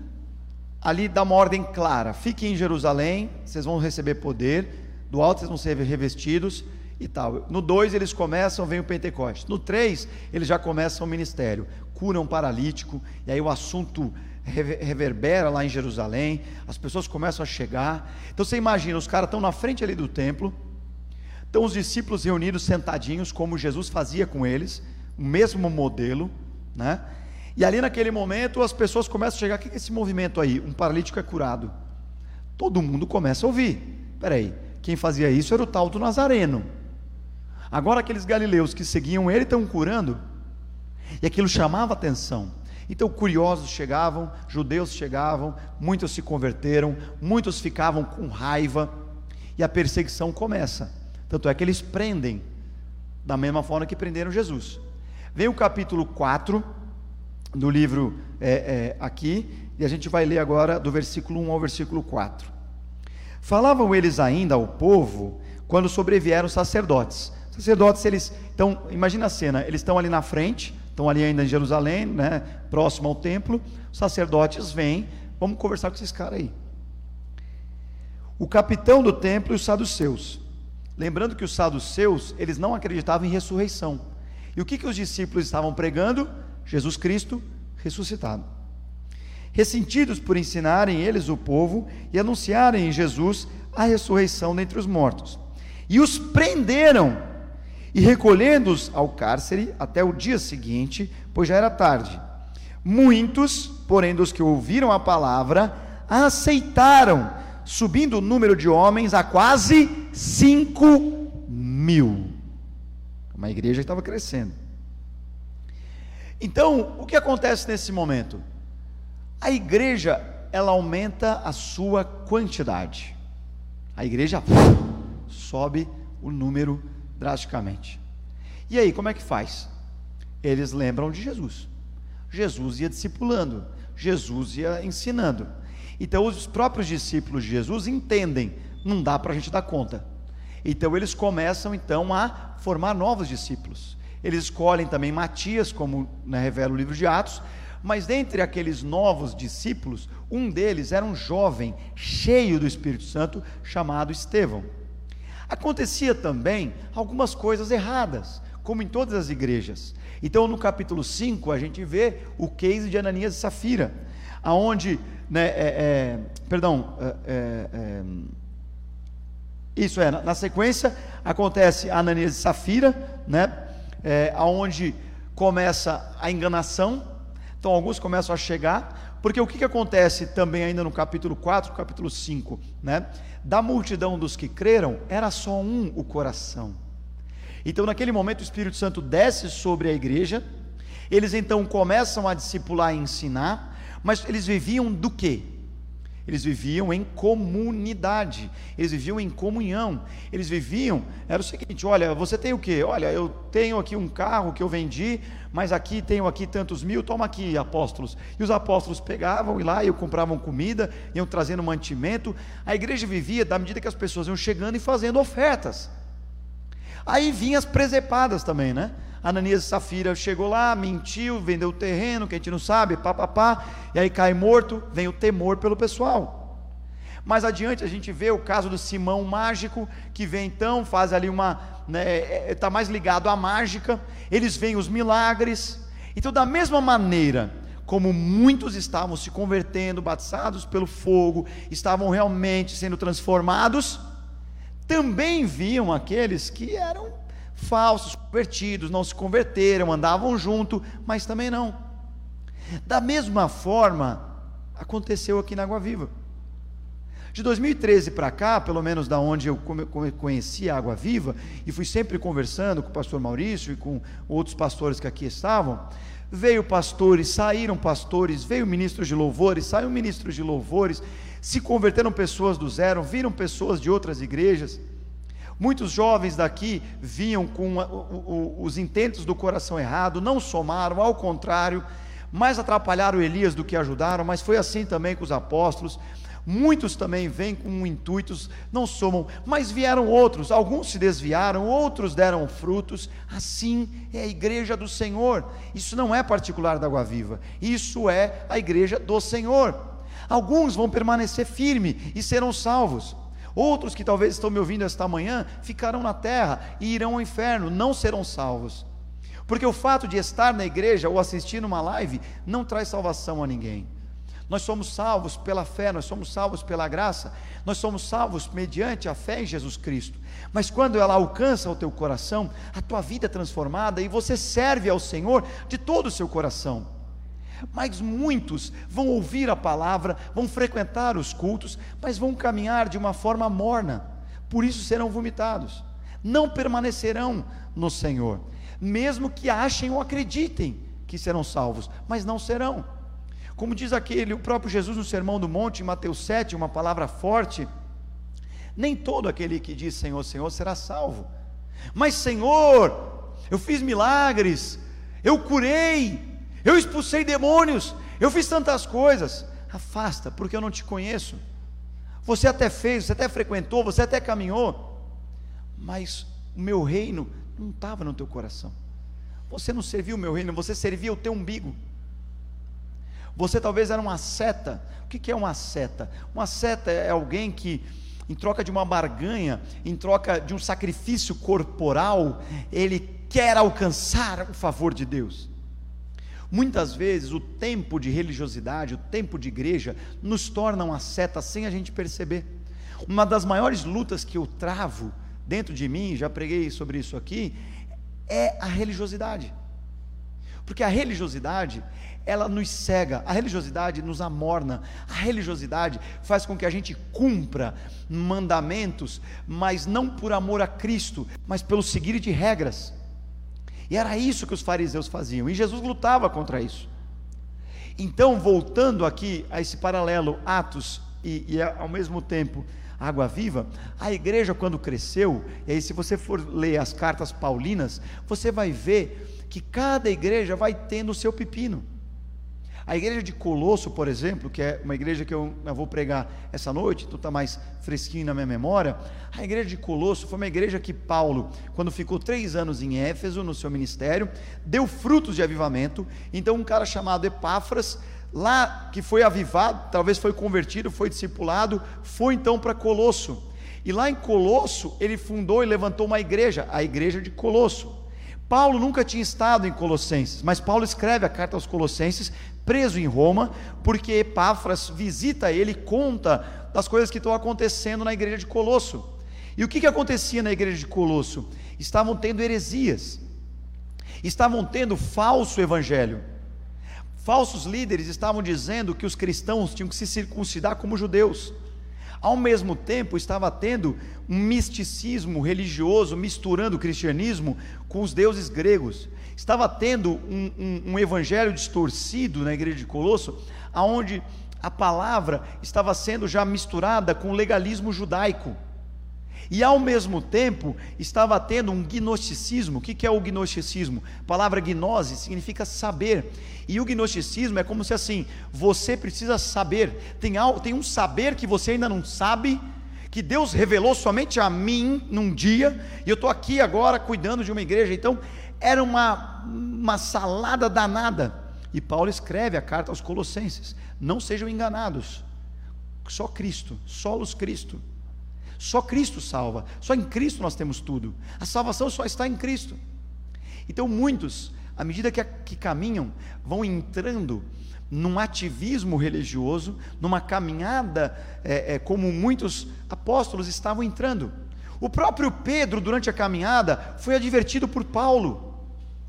ali dá uma ordem clara: fiquem em Jerusalém, vocês vão receber poder, do alto vocês vão ser revestidos e tal. No 2 eles começam, vem o Pentecostes. No 3 eles já começam o ministério, curam um paralítico, e aí o assunto reverbera lá em Jerusalém, as pessoas começam a chegar. Então você imagina, os caras estão na frente ali do templo, estão os discípulos reunidos sentadinhos, como Jesus fazia com eles, o mesmo modelo, né? E ali naquele momento as pessoas começam a chegar, o que é esse movimento aí? Um paralítico é curado. Todo mundo começa a ouvir. Peraí, quem fazia isso era o tal do Nazareno. Agora aqueles galileus que seguiam ele estão curando, e aquilo chamava atenção. Então curiosos chegavam, judeus chegavam, muitos se converteram, muitos ficavam com raiva, e a perseguição começa. Tanto é que eles prendem, da mesma forma que prenderam Jesus. Vem o capítulo 4 do livro é, é, aqui, e a gente vai ler agora do versículo 1 ao versículo 4. Falavam eles ainda ao povo quando sobrevieram os sacerdotes sacerdotes, eles então, imagina a cena, eles estão ali na frente, estão ali ainda em Jerusalém, né, próximo ao templo. Os sacerdotes vêm, vamos conversar com esses caras aí. O capitão do templo e os saduceus. Lembrando que os saduceus, eles não acreditavam em ressurreição. E o que, que os discípulos estavam pregando? Jesus Cristo ressuscitado. Ressentidos por ensinarem eles o povo e anunciarem em Jesus a ressurreição dentre os mortos. E os prenderam e recolhendo-os ao cárcere até o dia seguinte, pois já era tarde. Muitos, porém, dos que ouviram a palavra, a aceitaram, subindo o número de homens a quase cinco mil. Uma igreja que estava crescendo. Então, o que acontece nesse momento? A igreja, ela aumenta a sua quantidade. A igreja sobe o número de drasticamente. E aí, como é que faz? Eles lembram de Jesus. Jesus ia discipulando, Jesus ia ensinando. Então, os próprios discípulos de Jesus entendem, não dá para a gente dar conta. Então, eles começam então a formar novos discípulos. Eles escolhem também Matias, como né, revela o livro de Atos, mas dentre aqueles novos discípulos, um deles era um jovem cheio do Espírito Santo chamado Estevão. Acontecia também algumas coisas erradas, como em todas as igrejas. Então, no capítulo 5, a gente vê o case de Ananias e Safira, aonde, né, é, é, perdão, é, é, é isso é, na, na, sequência acontece Ananias e Safira, né, é, aonde começa a enganação, então alguns começam a chegar, porque o que, que acontece também ainda no capítulo 4, capítulo 5, né? Da multidão dos que creram, era só um o coração. Então, naquele momento, o Espírito Santo desce sobre a igreja, eles então começam a discipular e ensinar, mas eles viviam do quê? Eles viviam em comunidade, eles viviam em comunhão, eles viviam, era o seguinte: olha, você tem o quê? Olha, eu tenho aqui um carro que eu vendi, mas aqui tenho aqui tantos mil, toma aqui, apóstolos. E os apóstolos pegavam e lá e compravam comida, iam trazendo mantimento. A igreja vivia da medida que as pessoas iam chegando e fazendo ofertas. Aí vinham as presepadas também, né? Ananias e Safira chegou lá, mentiu, vendeu o terreno, que a gente não sabe, papapá, e aí cai morto, vem o temor pelo pessoal. Mais adiante a gente vê o caso do Simão mágico, que vem então, faz ali uma. Está né, é, é tá mais ligado à mágica, eles veem os milagres. Então, da mesma maneira como muitos estavam se convertendo, batizados pelo fogo, estavam realmente sendo transformados, também viam aqueles que eram falsos convertidos, não se converteram, andavam junto, mas também não. Da mesma forma, aconteceu aqui na Água Viva. De 2013 para cá, pelo menos da onde eu conheci a Água Viva, e fui sempre conversando com o pastor Maurício e com outros pastores que aqui estavam, veio pastores, saíram pastores, veio ministros de louvores, saiu ministros de louvores, se converteram pessoas do zero, viram pessoas de outras igrejas. Muitos jovens daqui vinham com os intentos do coração errado, não somaram, ao contrário, mais atrapalharam Elias do que ajudaram, mas foi assim também com os apóstolos. Muitos também vêm com intuitos, não somam, mas vieram outros, alguns se desviaram, outros deram frutos. Assim é a igreja do Senhor. Isso não é particular da Água Viva, isso é a igreja do Senhor. Alguns vão permanecer firme e serão salvos. Outros que talvez estão me ouvindo esta manhã ficarão na terra e irão ao inferno, não serão salvos. Porque o fato de estar na igreja ou assistir uma live não traz salvação a ninguém. Nós somos salvos pela fé, nós somos salvos pela graça, nós somos salvos mediante a fé em Jesus Cristo. Mas quando ela alcança o teu coração, a tua vida é transformada e você serve ao Senhor de todo o seu coração. Mas muitos vão ouvir a palavra, vão frequentar os cultos, mas vão caminhar de uma forma morna, por isso serão vomitados, não permanecerão no Senhor mesmo que achem ou acreditem que serão salvos, mas não serão. Como diz aquele, o próprio Jesus no Sermão do Monte, em Mateus 7, uma palavra forte: nem todo aquele que diz Senhor, Senhor será salvo. Mas Senhor, eu fiz milagres, eu curei, eu expulsei demônios, eu fiz tantas coisas. Afasta, porque eu não te conheço. Você até fez, você até frequentou, você até caminhou, mas o meu reino não estava no teu coração. Você não servia o meu reino, você servia o teu umbigo. Você talvez era uma seta. O que é uma seta? Uma seta é alguém que, em troca de uma barganha, em troca de um sacrifício corporal, ele quer alcançar o favor de Deus. Muitas vezes o tempo de religiosidade, o tempo de igreja, nos torna uma seta sem a gente perceber. Uma das maiores lutas que eu travo dentro de mim, já preguei sobre isso aqui, é a religiosidade. Porque a religiosidade, ela nos cega, a religiosidade nos amorna, a religiosidade faz com que a gente cumpra mandamentos, mas não por amor a Cristo, mas pelo seguir de regras. E era isso que os fariseus faziam, e Jesus lutava contra isso. Então, voltando aqui a esse paralelo, Atos e, e ao mesmo tempo Água Viva, a igreja quando cresceu, e aí se você for ler as cartas paulinas, você vai ver que cada igreja vai tendo o seu pepino. A igreja de Colosso, por exemplo, que é uma igreja que eu, vou pregar essa noite, então está mais fresquinho na minha memória. A igreja de Colosso foi uma igreja que Paulo, quando ficou três anos em Éfeso, no seu ministério, deu frutos de avivamento. Então, um cara chamado Epáfras lá que foi avivado, talvez foi convertido, foi discipulado, foi então para Colosso. E lá em Colosso, ele fundou e levantou uma igreja, a igreja de Colosso. Paulo nunca tinha estado em Colossenses, mas Paulo escreve a carta aos Colossenses, preso em Roma, porque Epáfras visita ele e conta das coisas que estão acontecendo na igreja de Colosso. E o que, que acontecia na igreja de Colosso? Estavam tendo heresias, estavam tendo falso evangelho. Falsos líderes estavam dizendo que os cristãos tinham que se circuncidar como judeus. Ao mesmo tempo, estava tendo um misticismo religioso misturando o cristianismo com os deuses gregos. Estava tendo um, um, um evangelho distorcido na igreja de Colosso, aonde a palavra estava sendo já misturada com o legalismo judaico. E ao mesmo tempo estava tendo um gnosticismo. O que é o gnosticismo? A palavra gnose significa saber. E o gnosticismo é como se assim, você precisa saber. Tem, algo, tem um saber que você ainda não sabe, que Deus revelou somente a mim num dia, e eu estou aqui agora cuidando de uma igreja. Então, era uma, uma salada danada. E Paulo escreve a carta aos Colossenses: não sejam enganados, só Cristo, solos Cristo. Só Cristo salva, só em Cristo nós temos tudo. A salvação só está em Cristo. Então, muitos, à medida que, que caminham, vão entrando num ativismo religioso, numa caminhada é, é, como muitos apóstolos estavam entrando. O próprio Pedro, durante a caminhada, foi advertido por Paulo.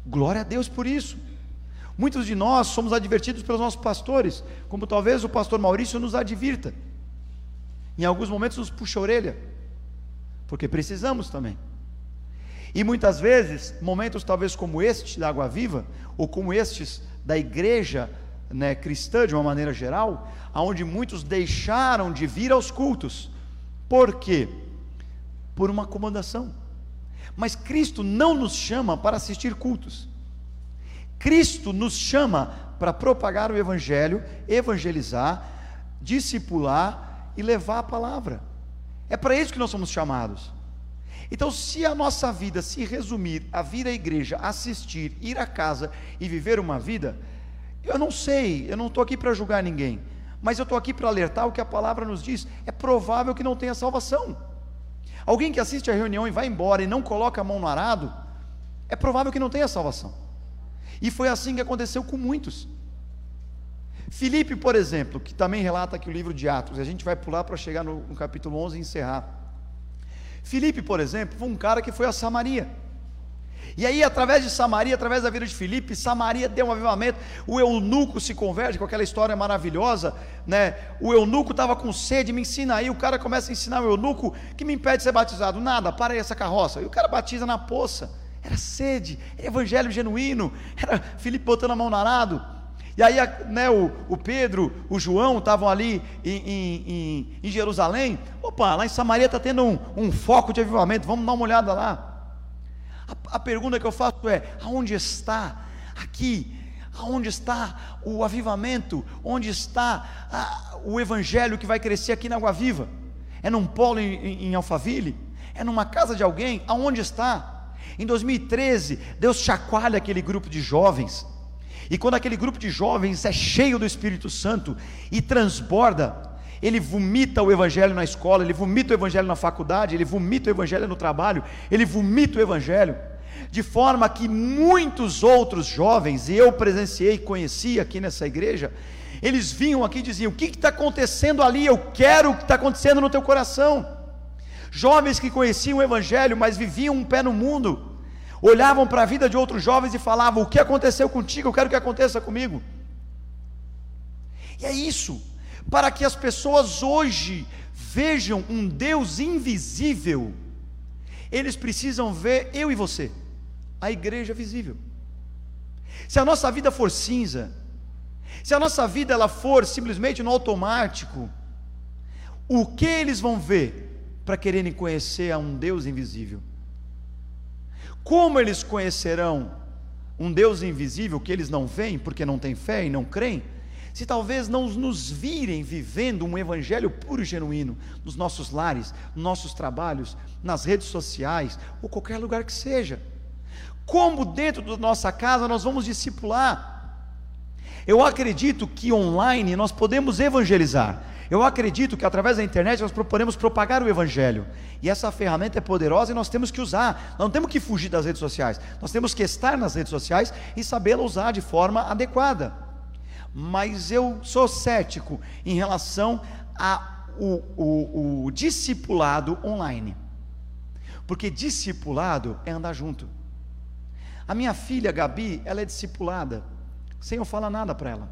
Glória a Deus por isso. Muitos de nós somos advertidos pelos nossos pastores, como talvez o pastor Maurício nos advirta. Em alguns momentos nos puxa a orelha, porque precisamos também. E muitas vezes, momentos talvez como este da Água Viva, ou como estes da igreja né, cristã de uma maneira geral, aonde muitos deixaram de vir aos cultos. Por quê? Por uma acomodação. Mas Cristo não nos chama para assistir cultos. Cristo nos chama para propagar o evangelho, evangelizar, discipular e levar a palavra. É para isso que nós somos chamados. Então, se a nossa vida se resumir a vir à igreja, assistir, ir à casa e viver uma vida, eu não sei, eu não estou aqui para julgar ninguém, mas eu estou aqui para alertar o que a palavra nos diz. É provável que não tenha salvação. Alguém que assiste a reunião e vai embora e não coloca a mão no arado, é provável que não tenha salvação. E foi assim que aconteceu com muitos. Filipe, por exemplo, que também relata aqui o livro de Atos, a gente vai pular para chegar no, no capítulo 11 e encerrar. Filipe, por exemplo, foi um cara que foi a Samaria. E aí, através de Samaria, através da vida de Filipe, Samaria deu um avivamento. O eunuco se converte com aquela história maravilhosa, né? O eunuco estava com sede, me ensina aí. O cara começa a ensinar o eunuco que me impede de ser batizado. Nada, para aí essa carroça. E o cara batiza na poça. Era sede, era evangelho genuíno. Era Filipe botando a mão no arado. E aí, né, o, o Pedro, o João estavam ali em, em, em, Jerusalém. Opa, lá em Samaria está tendo um, um foco de avivamento. Vamos dar uma olhada lá. A, a pergunta que eu faço é: aonde está aqui? Aonde está o avivamento? Onde está a, o evangelho que vai crescer aqui na Água Viva? É num polo em, em, em Alphaville? É numa casa de alguém? Aonde está? Em 2013, Deus chacoalha aquele grupo de jovens. E quando aquele grupo de jovens é cheio do Espírito Santo e transborda, ele vomita o evangelho na escola, ele vomita o evangelho na faculdade, ele vomita o evangelho no trabalho, ele vomita o evangelho, de forma que muitos outros jovens, e eu presenciei, conheci aqui nessa igreja, eles vinham aqui e diziam: O que está acontecendo ali? Eu quero o que está acontecendo no teu coração. Jovens que conheciam o Evangelho, mas viviam um pé no mundo, olhavam para a vida de outros jovens e falavam: O que aconteceu contigo? Eu quero que aconteça comigo. E é isso para que as pessoas hoje vejam um Deus invisível, eles precisam ver eu e você, a igreja visível. Se a nossa vida for cinza, se a nossa vida ela for simplesmente no automático, o que eles vão ver para quererem conhecer a um Deus invisível? Como eles conhecerão um Deus invisível que eles não veem porque não têm fé e não creem? Se talvez não nos virem vivendo um evangelho puro e genuíno nos nossos lares, nos nossos trabalhos, nas redes sociais ou qualquer lugar que seja. Como dentro da nossa casa nós vamos discipular? Eu acredito que online nós podemos evangelizar. Eu acredito que através da internet nós podemos propagar o Evangelho. E essa ferramenta é poderosa e nós temos que usar. Não temos que fugir das redes sociais. Nós temos que estar nas redes sociais e sabê-la usar de forma adequada mas eu sou cético em relação ao o, o discipulado online, porque discipulado é andar junto. A minha filha Gabi, ela é discipulada, sem eu falar nada para ela.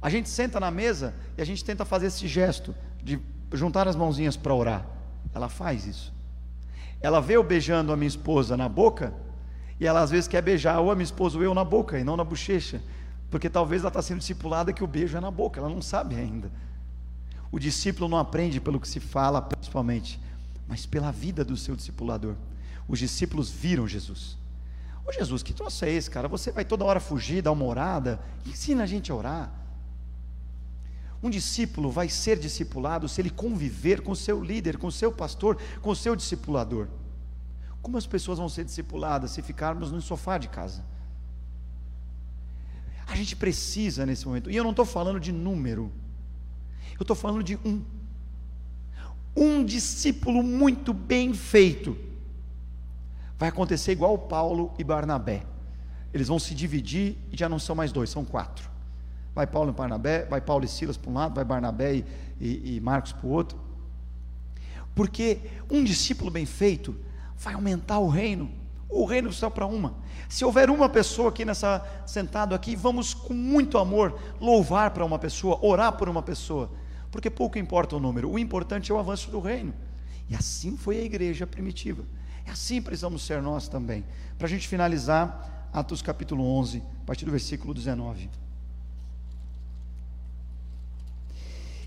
A gente senta na mesa e a gente tenta fazer esse gesto de juntar as mãozinhas para orar. Ela faz isso. Ela vê eu beijando a minha esposa na boca, e ela às vezes quer beijar ou a minha esposa ou eu na boca e não na bochecha porque talvez ela está sendo discipulada que o beijo é na boca, ela não sabe ainda. O discípulo não aprende pelo que se fala, principalmente, mas pela vida do seu discipulador. Os discípulos viram Jesus. Ô Jesus, que troço é esse, cara? Você vai toda hora fugir, dar uma orada? Ensina a gente a orar. Um discípulo vai ser discipulado se ele conviver com seu líder, com seu pastor, com seu discipulador. Como as pessoas vão ser discipuladas se ficarmos no sofá de casa? A gente precisa nesse momento, e eu não estou falando de número, eu estou falando de um. Um discípulo muito bem feito. Vai acontecer igual Paulo e Barnabé. Eles vão se dividir e já não são mais dois, são quatro. Vai Paulo e Barnabé, vai Paulo e Silas para um lado, vai Barnabé e, e, e Marcos para o outro. Porque um discípulo bem feito vai aumentar o reino o reino do céu para uma. Se houver uma pessoa aqui nessa sentado aqui, vamos com muito amor louvar para uma pessoa, orar por uma pessoa, porque pouco importa o número. O importante é o avanço do reino. E assim foi a igreja primitiva. E assim precisamos ser nós também. Para a gente finalizar, Atos capítulo 11, a partir do versículo 19.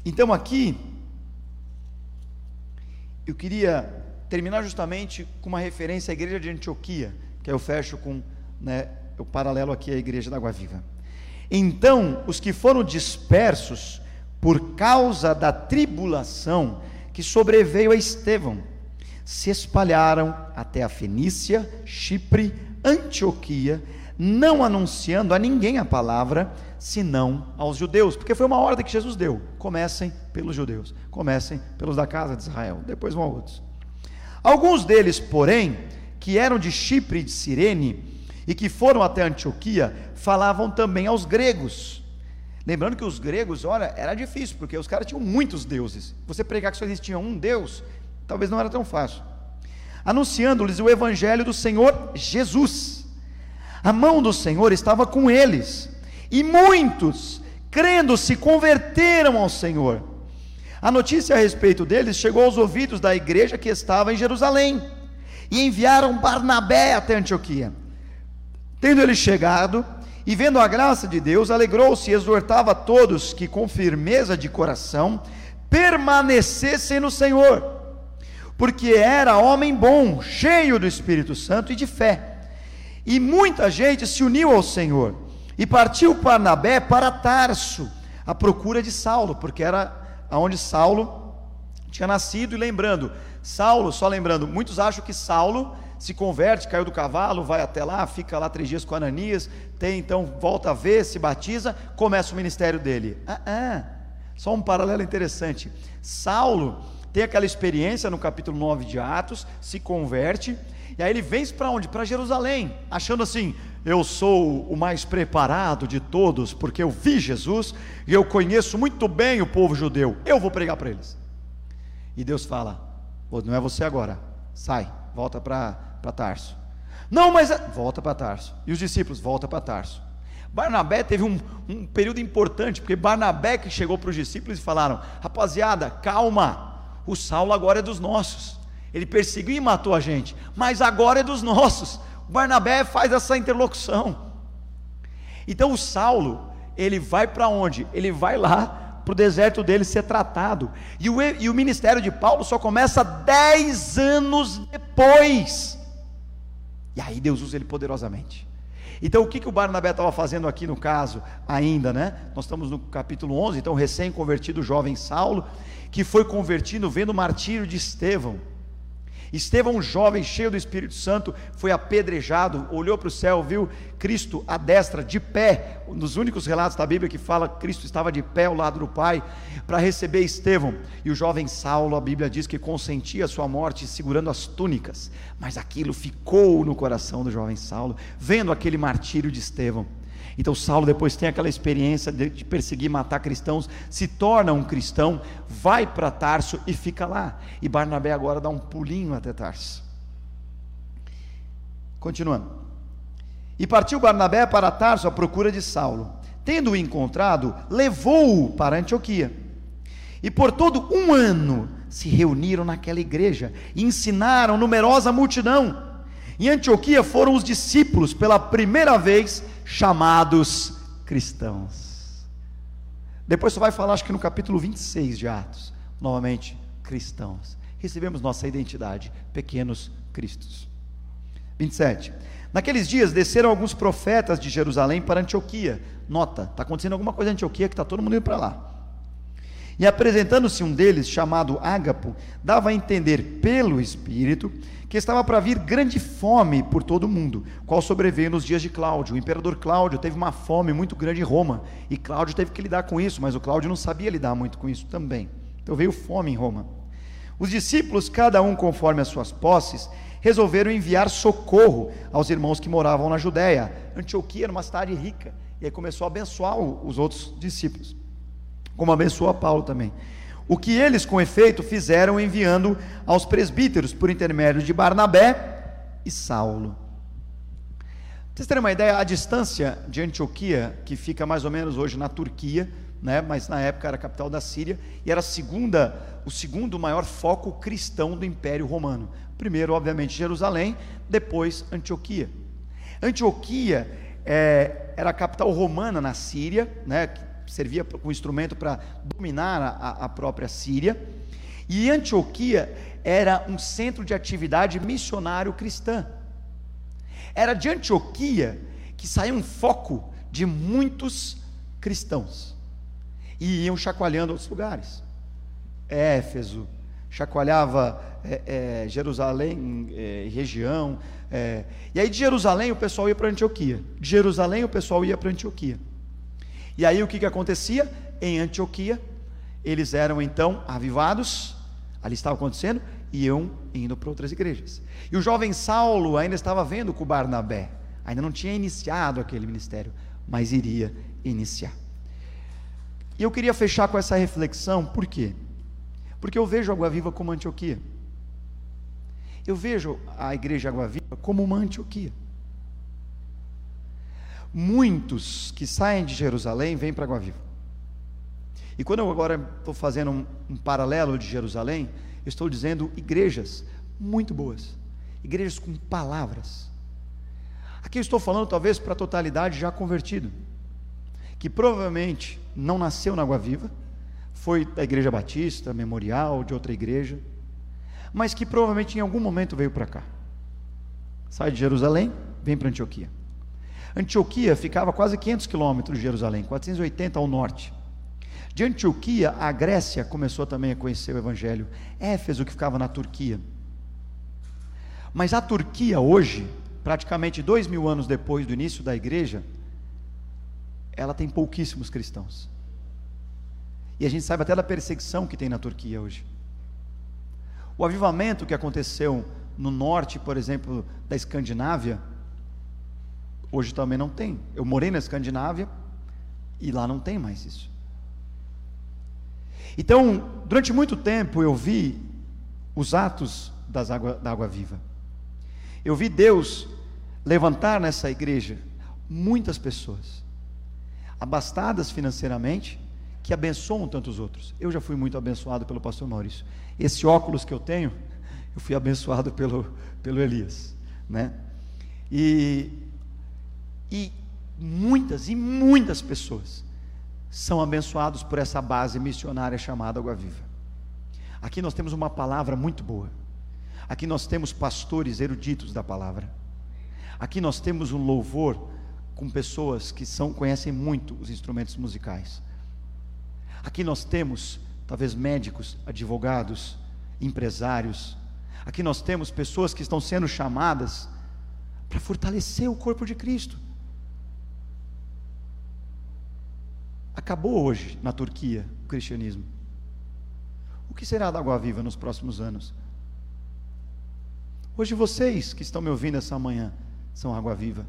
Então aqui eu queria terminar justamente com uma referência à igreja de Antioquia, que eu fecho com né, o paralelo aqui à igreja da Água Viva. Então, os que foram dispersos por causa da tribulação que sobreveio a Estevão, se espalharam até a Fenícia, Chipre, Antioquia, não anunciando a ninguém a palavra, senão aos judeus, porque foi uma ordem que Jesus deu: comecem pelos judeus, comecem pelos da casa de Israel, depois vão a outros. Alguns deles, porém, que eram de Chipre e de Cirene e que foram até Antioquia, falavam também aos gregos. Lembrando que os gregos, olha, era difícil, porque os caras tinham muitos deuses. Você pregar que só existia um Deus, talvez não era tão fácil. Anunciando-lhes o evangelho do Senhor Jesus. A mão do Senhor estava com eles, e muitos, crendo, se converteram ao Senhor. A notícia a respeito deles chegou aos ouvidos da igreja que estava em Jerusalém, e enviaram Barnabé até Antioquia. Tendo ele chegado, e vendo a graça de Deus, alegrou-se e exortava a todos que, com firmeza de coração, permanecessem no Senhor, porque era homem bom, cheio do Espírito Santo e de fé. E muita gente se uniu ao Senhor. E partiu Barnabé para Tarso, à procura de Saulo, porque era onde Saulo tinha nascido. E lembrando, Saulo, só lembrando, muitos acham que Saulo se converte, caiu do cavalo, vai até lá, fica lá três dias com Ananias, tem então, volta a ver, se batiza, começa o ministério dele. Ah, ah, só um paralelo interessante. Saulo tem aquela experiência no capítulo 9 de Atos, se converte, e aí ele vem para onde? Para Jerusalém, achando assim: eu sou o mais preparado de todos, porque eu vi Jesus e eu conheço muito bem o povo judeu, eu vou pregar para eles. E Deus fala: não é você agora, sai, volta para Tarso. Não, mas é, volta para Tarso. E os discípulos, volta para Tarso. Barnabé teve um, um, período importante, porque Barnabé que chegou para os discípulos e falaram: rapaziada, calma, o Saulo agora é dos nossos. Ele perseguiu e matou a gente, mas agora é dos nossos. O Barnabé faz essa interlocução. Então o Saulo, ele vai para onde? Ele vai lá para o deserto dele ser tratado. E o, e o ministério de Paulo só começa dez anos depois. E aí Deus usa ele poderosamente. Então o que, que o Barnabé estava fazendo aqui no caso ainda, né? Nós estamos no capítulo 11, então recém-convertido jovem Saulo, que foi convertido vendo o martírio de Estevão. Estevão, jovem cheio do Espírito Santo, foi apedrejado, olhou para o céu, viu Cristo à destra, de pé, um dos únicos relatos da Bíblia que fala que Cristo estava de pé ao lado do Pai, para receber Estevão. E o jovem Saulo, a Bíblia diz que consentia a sua morte segurando as túnicas, mas aquilo ficou no coração do jovem Saulo, vendo aquele martírio de Estevão. Então Saulo depois tem aquela experiência de, perseguir, matar cristãos, se torna um cristão, vai para Tarso e fica lá. E Barnabé agora dá um pulinho até Tarso. Continuando. E partiu Barnabé para Tarso à procura de Saulo. Tendo-o encontrado, levou-o para Antioquia. E por todo um ano se reuniram naquela igreja e ensinaram numerosa multidão. Em Antioquia foram os discípulos pela primeira vez chamados cristãos. Depois você vai falar, acho que no capítulo 26 de Atos, novamente, cristãos. Recebemos nossa identidade, pequenos cristos. 27. Naqueles dias desceram alguns profetas de Jerusalém para Antioquia. Nota, está acontecendo alguma coisa em Antioquia que está todo mundo indo para lá. E apresentando-se um deles, chamado Ágapo, dava a entender pelo Espírito que estava para vir grande fome por todo o mundo, qual sobreveio nos dias de Cláudio. O imperador Cláudio teve uma fome muito grande em Roma, e Cláudio teve que lidar com isso, mas o Cláudio não sabia lidar muito com isso também. Então veio fome em Roma. Os discípulos, cada um conforme as suas posses, resolveram enviar socorro aos irmãos que moravam na Judéia. Antioquia era uma cidade rica, e aí começou a abençoar os outros discípulos como abençoou a Paulo também. O que eles, com efeito, fizeram enviando aos presbíteros por intermédio de Barnabé e Saulo. Vocês terem uma ideia, a distância de Antioquia, que fica mais ou menos hoje na Turquia, né, mas na época era a capital da Síria, e era segunda, o segundo maior foco cristão do Império Romano. Primeiro, obviamente, Jerusalém, depois Antioquia. Antioquia é, era a capital romana na Síria, né, servia como instrumento para dominar a, a própria Síria. E Antioquia era um centro de atividade missionário cristã. Era de Antioquia que saía um foco de muitos cristãos e iam chacoalhando outros lugares. Éfeso, chacoalhava é, é, Jerusalém, é, região. É, e aí de Jerusalém o pessoal ia para Antioquia. De Jerusalém o pessoal ia para Antioquia. E aí o que, que acontecia? Em Antioquia, eles eram então avivados, ali estava acontecendo, e iam indo para outras igrejas. E o jovem Saulo ainda estava vendo com Barnabé, ainda não tinha iniciado aquele ministério, mas iria iniciar. E eu queria fechar com essa reflexão, por quê? Porque eu vejo Água Viva como Antioquia. Eu vejo a igreja Água Viva como uma Antioquia. Muitos que saem de Jerusalém vêm para Água Viva. E quando eu agora estou fazendo um, um paralelo de Jerusalém, estou dizendo igrejas muito boas, igrejas com palavras. Aqui eu estou falando talvez para a totalidade já convertido, que provavelmente não nasceu na Água Viva, foi da igreja batista, memorial, de outra igreja, mas que provavelmente em algum momento veio para cá. Sai de Jerusalém, vem para Antioquia. Antioquia ficava quase 500 quilômetros de Jerusalém, 480 ao norte. De Antioquia, a Grécia começou também a conhecer o Evangelho. Éfeso, que ficava na Turquia. Mas a Turquia, hoje, praticamente dois mil anos depois do início da igreja, ela tem pouquíssimos cristãos. E a gente sabe até da perseguição que tem na Turquia hoje. O avivamento que aconteceu no norte, por exemplo, da Escandinávia, hoje também não tem. Eu morei na Escandinávia e lá não tem mais isso. Então, durante muito tempo eu vi os atos das água, da água viva. Eu vi Deus levantar nessa igreja muitas pessoas, abastadas financeiramente, que abençoam tantos outros. Eu já fui muito abençoado pelo pastor Maurício. Esse óculos que eu tenho, (laughs) eu fui abençoado pelo, pelo Elias, né? E, e muitas e muitas pessoas são abençoados por essa base missionária chamada Água Viva. Aqui nós temos uma palavra muito boa. Aqui nós temos pastores eruditos da palavra. Aqui nós temos um louvor com pessoas que são conhecem muito os instrumentos musicais. Aqui nós temos talvez médicos, advogados, empresários. Aqui nós temos pessoas que estão sendo chamadas para fortalecer o corpo de Cristo. Acabou hoje na Turquia o cristianismo. O que será da água viva nos próximos anos? Hoje vocês que estão me ouvindo essa manhã são água viva.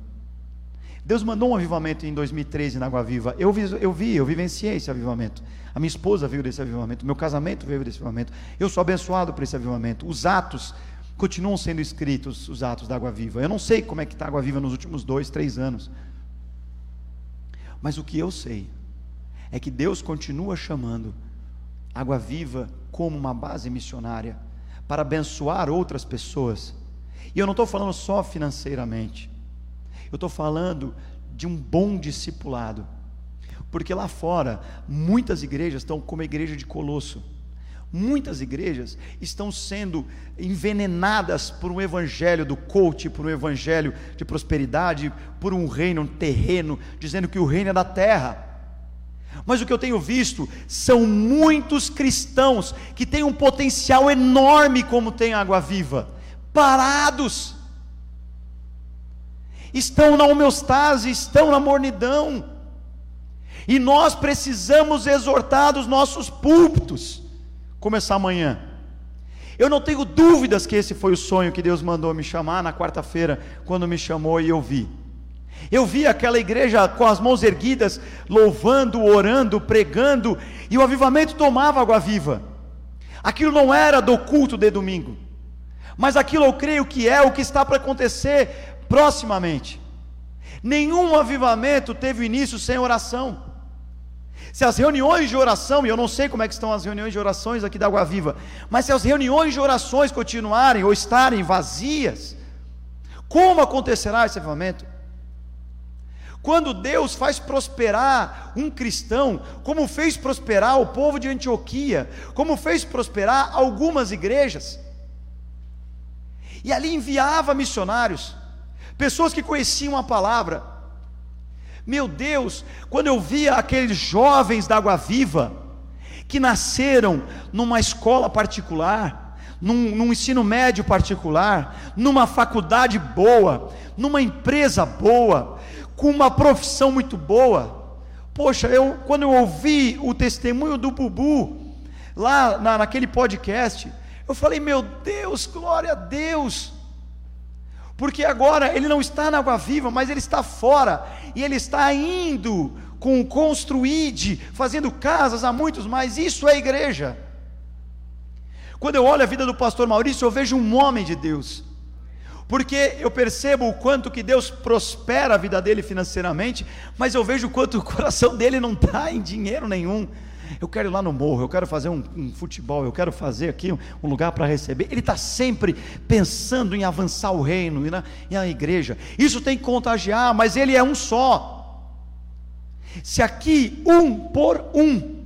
Deus mandou um avivamento em 2013 na Água Viva. Eu vi, eu vi, eu vivenciei esse avivamento. A minha esposa veio desse avivamento, meu casamento veio desse avivamento. Eu sou abençoado por esse avivamento. Os atos continuam sendo escritos, os atos da Água Viva. Eu não sei como é que está a Água Viva nos últimos dois, três anos. Mas o que eu sei é que Deus continua chamando Água Viva como uma base missionária para abençoar outras pessoas. E eu não estou falando só financeiramente, eu estou falando de um bom discipulado, porque lá fora muitas igrejas estão como a igreja de Colosso. Muitas igrejas estão sendo envenenadas por um evangelho do coach, por um evangelho de prosperidade, por um reino um terreno, dizendo que o reino é da terra. Mas o que eu tenho visto são muitos cristãos que têm um potencial enorme, como tem água viva, parados, estão na homeostase, estão na mornidão, e nós precisamos exortar dos nossos púlpitos, começar amanhã. Eu não tenho dúvidas que esse foi o sonho que Deus mandou me chamar na quarta-feira, quando me chamou e eu vi. Eu vi aquela igreja com as mãos erguidas, louvando, orando, pregando, e o avivamento tomava água viva. Aquilo não era do culto de domingo, mas aquilo eu creio que é o que está para acontecer proximamente. Nenhum avivamento teve início sem oração. Se as reuniões de oração, e eu não sei como é que estão as reuniões de orações aqui da Água Viva, mas se as reuniões de orações continuarem ou estarem vazias, como acontecerá esse avivamento? Quando Deus faz prosperar um cristão, como fez prosperar o povo de Antioquia, como fez prosperar algumas igrejas, e ali enviava missionários, pessoas que conheciam a palavra. Meu Deus, quando eu via aqueles jovens da Água Viva, que nasceram numa escola particular, num, num, ensino médio particular, numa faculdade boa, numa empresa boa, com uma profissão muito boa. Poxa, eu quando eu ouvi o testemunho do Bubu lá na, naquele podcast, eu falei, meu Deus, glória a Deus. Porque agora ele não está na água viva, mas ele está fora, e ele está indo com construíde, fazendo casas a muitos mais. Isso é igreja. Quando eu olho a vida do pastor Maurício, eu vejo um homem de Deus. Porque eu percebo o quanto que Deus prospera a vida dele financeiramente, mas eu vejo o quanto o coração dele não está em dinheiro nenhum. Eu quero ir lá no morro, eu quero fazer um, um futebol, eu quero fazer aqui um, um lugar para receber. Ele está sempre pensando em avançar o reino e na, e na igreja. Isso tem que contagiar, mas ele é um só. Se aqui um por um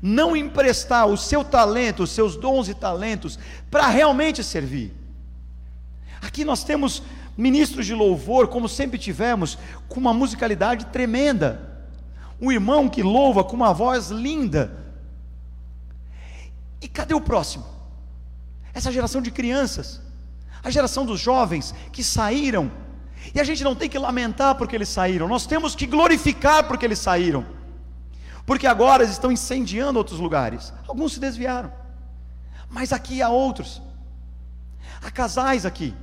não emprestar o seu talento, os seus dons e talentos para realmente servir. Aqui nós temos ministros de louvor, como sempre tivemos, com uma musicalidade tremenda. Um irmão que louva com uma voz linda. E cadê o próximo? Essa geração de crianças, a geração dos jovens que saíram, e a gente não tem que lamentar porque eles saíram, nós temos que glorificar porque eles saíram, porque agora eles estão incendiando outros lugares, alguns se desviaram, mas aqui há outros, há casais aqui,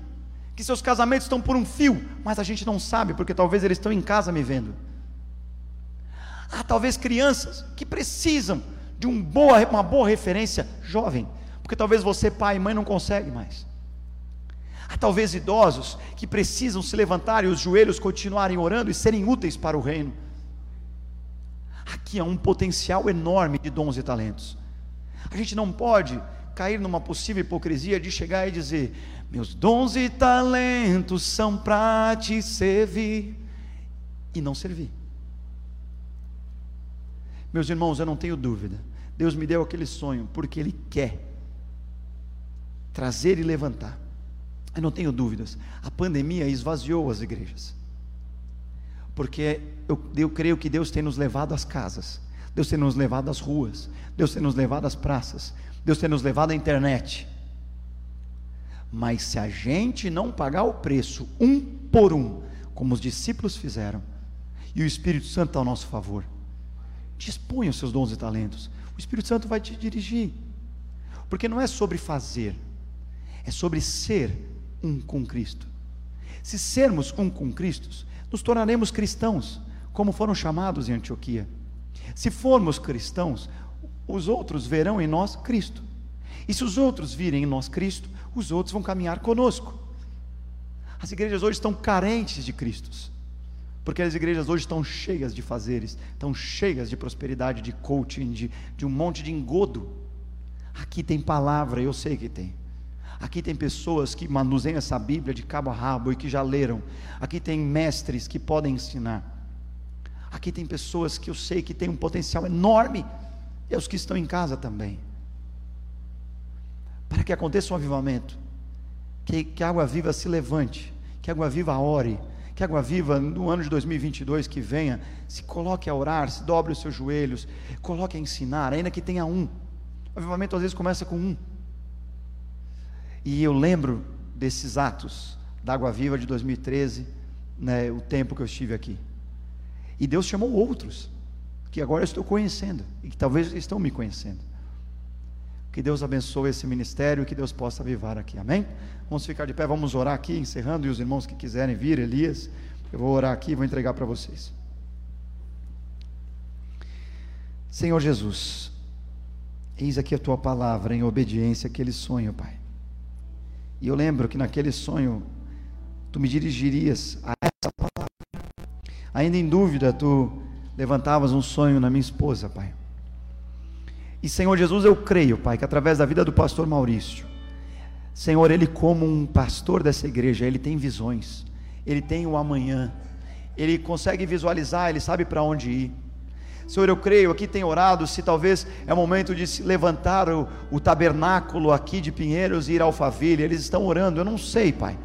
que seus casamentos estão por um fio, mas a gente não sabe, porque talvez eles estão em casa me vendo. Há talvez crianças que precisam de um boa, uma boa referência jovem, porque talvez você, pai e mãe, não consegue mais. Há talvez idosos que precisam se levantar e os joelhos continuarem orando e serem úteis para o reino. Aqui há um potencial enorme de dons e talentos. A gente não pode cair numa possível hipocrisia de chegar e dizer: Meus dons e talentos são para te servir, e não servir. Meus irmãos, eu não tenho dúvida. Deus me deu aquele sonho porque Ele quer trazer e levantar. Eu não tenho dúvidas. A pandemia esvaziou as igrejas. Porque eu, eu creio que Deus tem nos levado às casas, Deus tem nos levado às ruas, Deus tem nos levado às praças, Deus tem nos levado à internet. Mas se a gente não pagar o preço, um por um, como os discípulos fizeram, e o Espírito Santo está ao nosso favor, Disponha os seus dons e talentos. O Espírito Santo vai te dirigir. Porque não é sobre fazer, é sobre ser um com Cristo. Se sermos um com Cristo, nos tornaremos cristãos, como foram chamados em Antioquia. Se formos cristãos, os outros verão em nós Cristo. E se os outros virem em nós Cristo, os outros vão caminhar conosco. As igrejas hoje estão carentes de Cristos. Porque as igrejas hoje estão cheias de fazeres, estão cheias de prosperidade, de coaching, de, de um monte de engodo. Aqui tem palavra, eu sei que tem. Aqui tem pessoas que manuseiam essa Bíblia de cabo a rabo e que já leram. Aqui tem mestres que podem ensinar. Aqui tem pessoas que eu sei que têm um potencial enorme. E os que estão em casa também. Para que aconteça um avivamento. Que, que a água viva se levante. Que a água viva ore que Água Viva, no ano de 2022 que venha, se coloque a orar, se dobre os seus joelhos, coloque a ensinar, ainda que tenha um. O avivamento às vezes começa com um. E eu lembro desses atos da Água Viva de 2013, né, o tempo que eu estive aqui. E Deus chamou outros, que agora eu estou conhecendo, e que talvez estão me conhecendo. Que Deus abençoe esse ministério e que Deus possa avivar aqui. Amém? Vamos ficar de pé, vamos orar aqui, encerrando. E os irmãos que quiserem vir, Elias, eu vou orar aqui e vou entregar para vocês. Senhor Jesus, eis aqui a tua palavra em obediência àquele sonho, Pai. E eu lembro que naquele sonho, tu me dirigirias a essa palavra. Ainda em dúvida, tu levantavas um sonho na minha esposa, Pai. E Senhor Jesus, eu creio, Pai, que através da vida do pastor Maurício, Senhor, ele como um pastor dessa igreja, ele tem visões, ele tem o amanhã, ele consegue visualizar, ele sabe para onde ir. Senhor, eu creio, aqui tem orado, se talvez é momento de se levantar o, o tabernáculo aqui de Pinheiros e ir ao Alphaville, eles estão orando, eu não sei, Pai,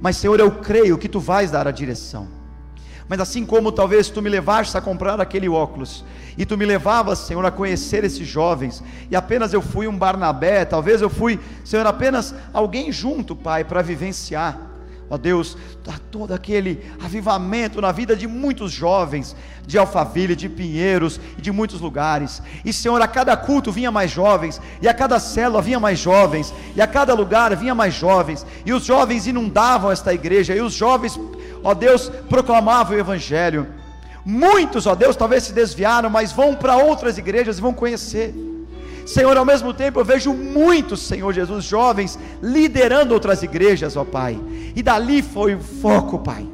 mas Senhor, eu creio que Tu vais dar a direção. Mas assim como talvez Tu me levaste a comprar aquele óculos, e Tu me levavas, Senhor, a conhecer esses jovens, e apenas eu fui um Barnabé, talvez eu fui, Senhor, apenas alguém junto, Pai, para vivenciar ó Deus, dá todo aquele avivamento na vida de muitos jovens, de Alphaville, de Pinheiros e de muitos lugares. E Senhor, a cada culto vinha mais jovens, e a cada célula vinha mais jovens, e a cada lugar vinha mais jovens, e os jovens inundavam esta igreja, e os jovens, ó Deus, proclamavam o Evangelho. Muitos, ó Deus, talvez se desviaram, mas vão para outras igrejas e vão conhecer. Senhor, ao mesmo tempo eu vejo muitos, Senhor Jesus, jovens liderando outras igrejas, ó Pai. E dali foi o foco, Pai.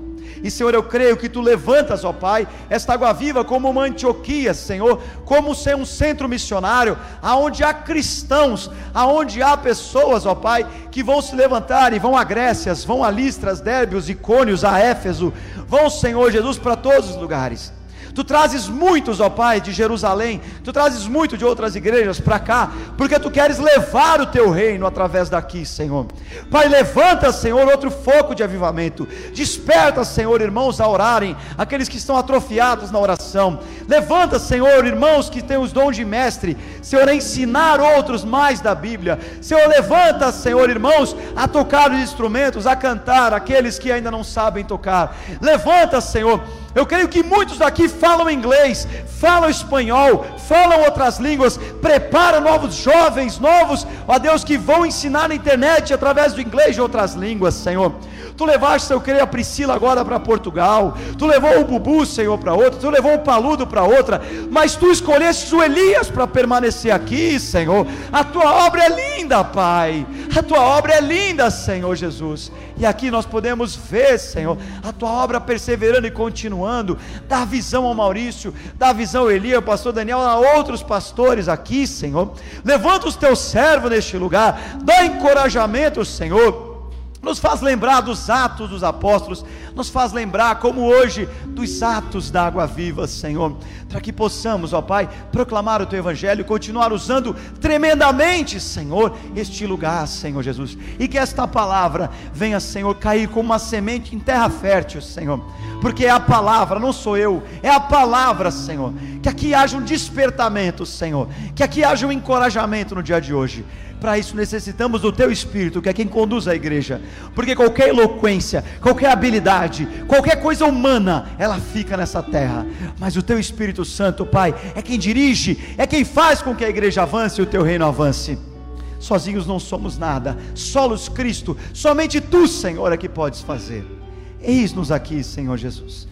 E Senhor, eu creio que tu levantas, ó Pai, esta água viva como uma Antioquia, Senhor, como ser um centro missionário, aonde há cristãos, aonde há pessoas, ó Pai, que vão se levantar e vão a Grécias, vão a Listras, Débios, Icônios, a Éfeso, vão, Senhor Jesus, para todos os lugares. Tu trazes muitos, ó Pai, de Jerusalém, tu trazes muito de outras igrejas para cá, porque tu queres levar o teu reino através daqui, Senhor. Pai, levanta, Senhor, outro foco de avivamento. Desperta, Senhor, irmãos a orarem, aqueles que estão atrofiados na oração. Levanta, Senhor, irmãos que têm os dons de mestre, Senhor, a ensinar outros mais da Bíblia. Senhor, levanta, Senhor, irmãos, a tocar os instrumentos, a cantar aqueles que ainda não sabem tocar. Levanta, Senhor, eu creio que muitos daqui falam inglês, falam espanhol, falam outras línguas. Prepara novos jovens, novos, ó Deus, que vão ensinar na internet através do inglês e outras línguas, Senhor. Tu levaste, eu creio, a Priscila agora para Portugal. Tu levou o Bubu, Senhor, para outra. Tu levou o Paludo para outra. Mas tu escolheste o Elias para permanecer aqui, Senhor. A tua obra é linda, Pai. A tua obra é linda, Senhor Jesus. E aqui nós podemos ver, Senhor, a tua obra perseverando e continuando. Dá visão ao Maurício, dá visão ao Elias, ao pastor Daniel, a outros pastores aqui, Senhor. Levanta os teus servos neste lugar. Dá encorajamento, Senhor nos faz lembrar dos atos dos apóstolos, nos faz lembrar, como hoje, dos atos da água viva, Senhor, para que possamos, ó Pai, proclamar o Teu Evangelho e continuar usando tremendamente, Senhor, este lugar, Senhor Jesus, e que esta palavra venha, Senhor, cair como uma semente em terra fértil, Senhor, porque é a palavra, não sou eu, é a palavra, Senhor, que aqui haja um despertamento, Senhor, que aqui haja um encorajamento no dia de hoje. Para isso necessitamos do teu espírito, que é quem conduz a igreja. Porque qualquer eloquência, qualquer habilidade, qualquer coisa humana, ela fica nessa terra. Mas o teu Espírito Santo, Pai, é quem dirige, é quem faz com que a igreja avance e o teu reino avance. Sozinhos não somos nada, solos Cristo, somente tu, Senhor, é que podes fazer. Eis-nos aqui, Senhor Jesus.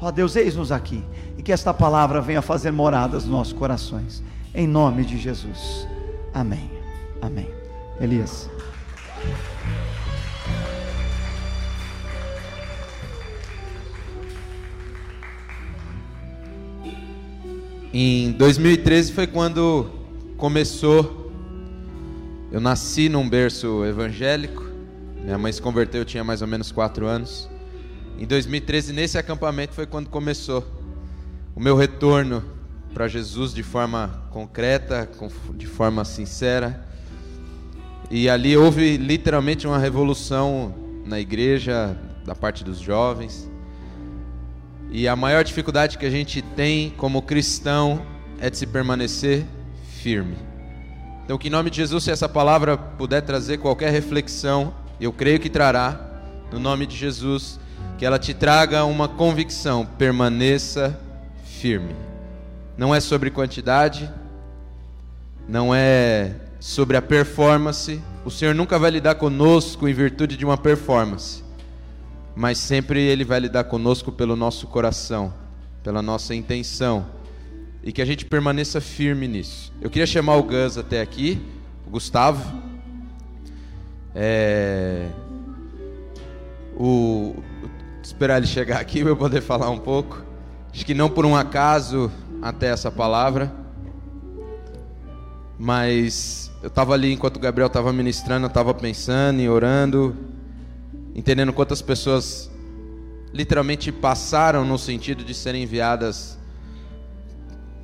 Ó Deus, eis-nos aqui. E que esta palavra venha fazer moradas nos nossos corações. Em nome de Jesus. Amém. Amém. Elias. Em 2013 foi quando começou. Eu nasci num berço evangélico. Minha mãe se converteu, eu tinha mais ou menos quatro anos. Em 2013, nesse acampamento, foi quando começou o meu retorno para Jesus de forma concreta, de forma sincera. E ali houve literalmente uma revolução na igreja, da parte dos jovens. E a maior dificuldade que a gente tem como cristão é de se permanecer firme. Então, que em nome de Jesus, se essa palavra puder trazer qualquer reflexão, eu creio que trará, no nome de Jesus, que ela te traga uma convicção: permaneça firme. Não é sobre quantidade, não é sobre a performance. O Senhor nunca vai lidar conosco em virtude de uma performance, mas sempre Ele vai lidar conosco pelo nosso coração, pela nossa intenção, e que a gente permaneça firme nisso. Eu queria chamar o Gus até aqui, o Gustavo. É... O... Esperar ele chegar aqui para eu poder falar um pouco. Acho que não por um acaso até essa palavra, mas eu estava ali enquanto o Gabriel estava ministrando, eu estava pensando e orando, entendendo quantas pessoas literalmente passaram no sentido de serem enviadas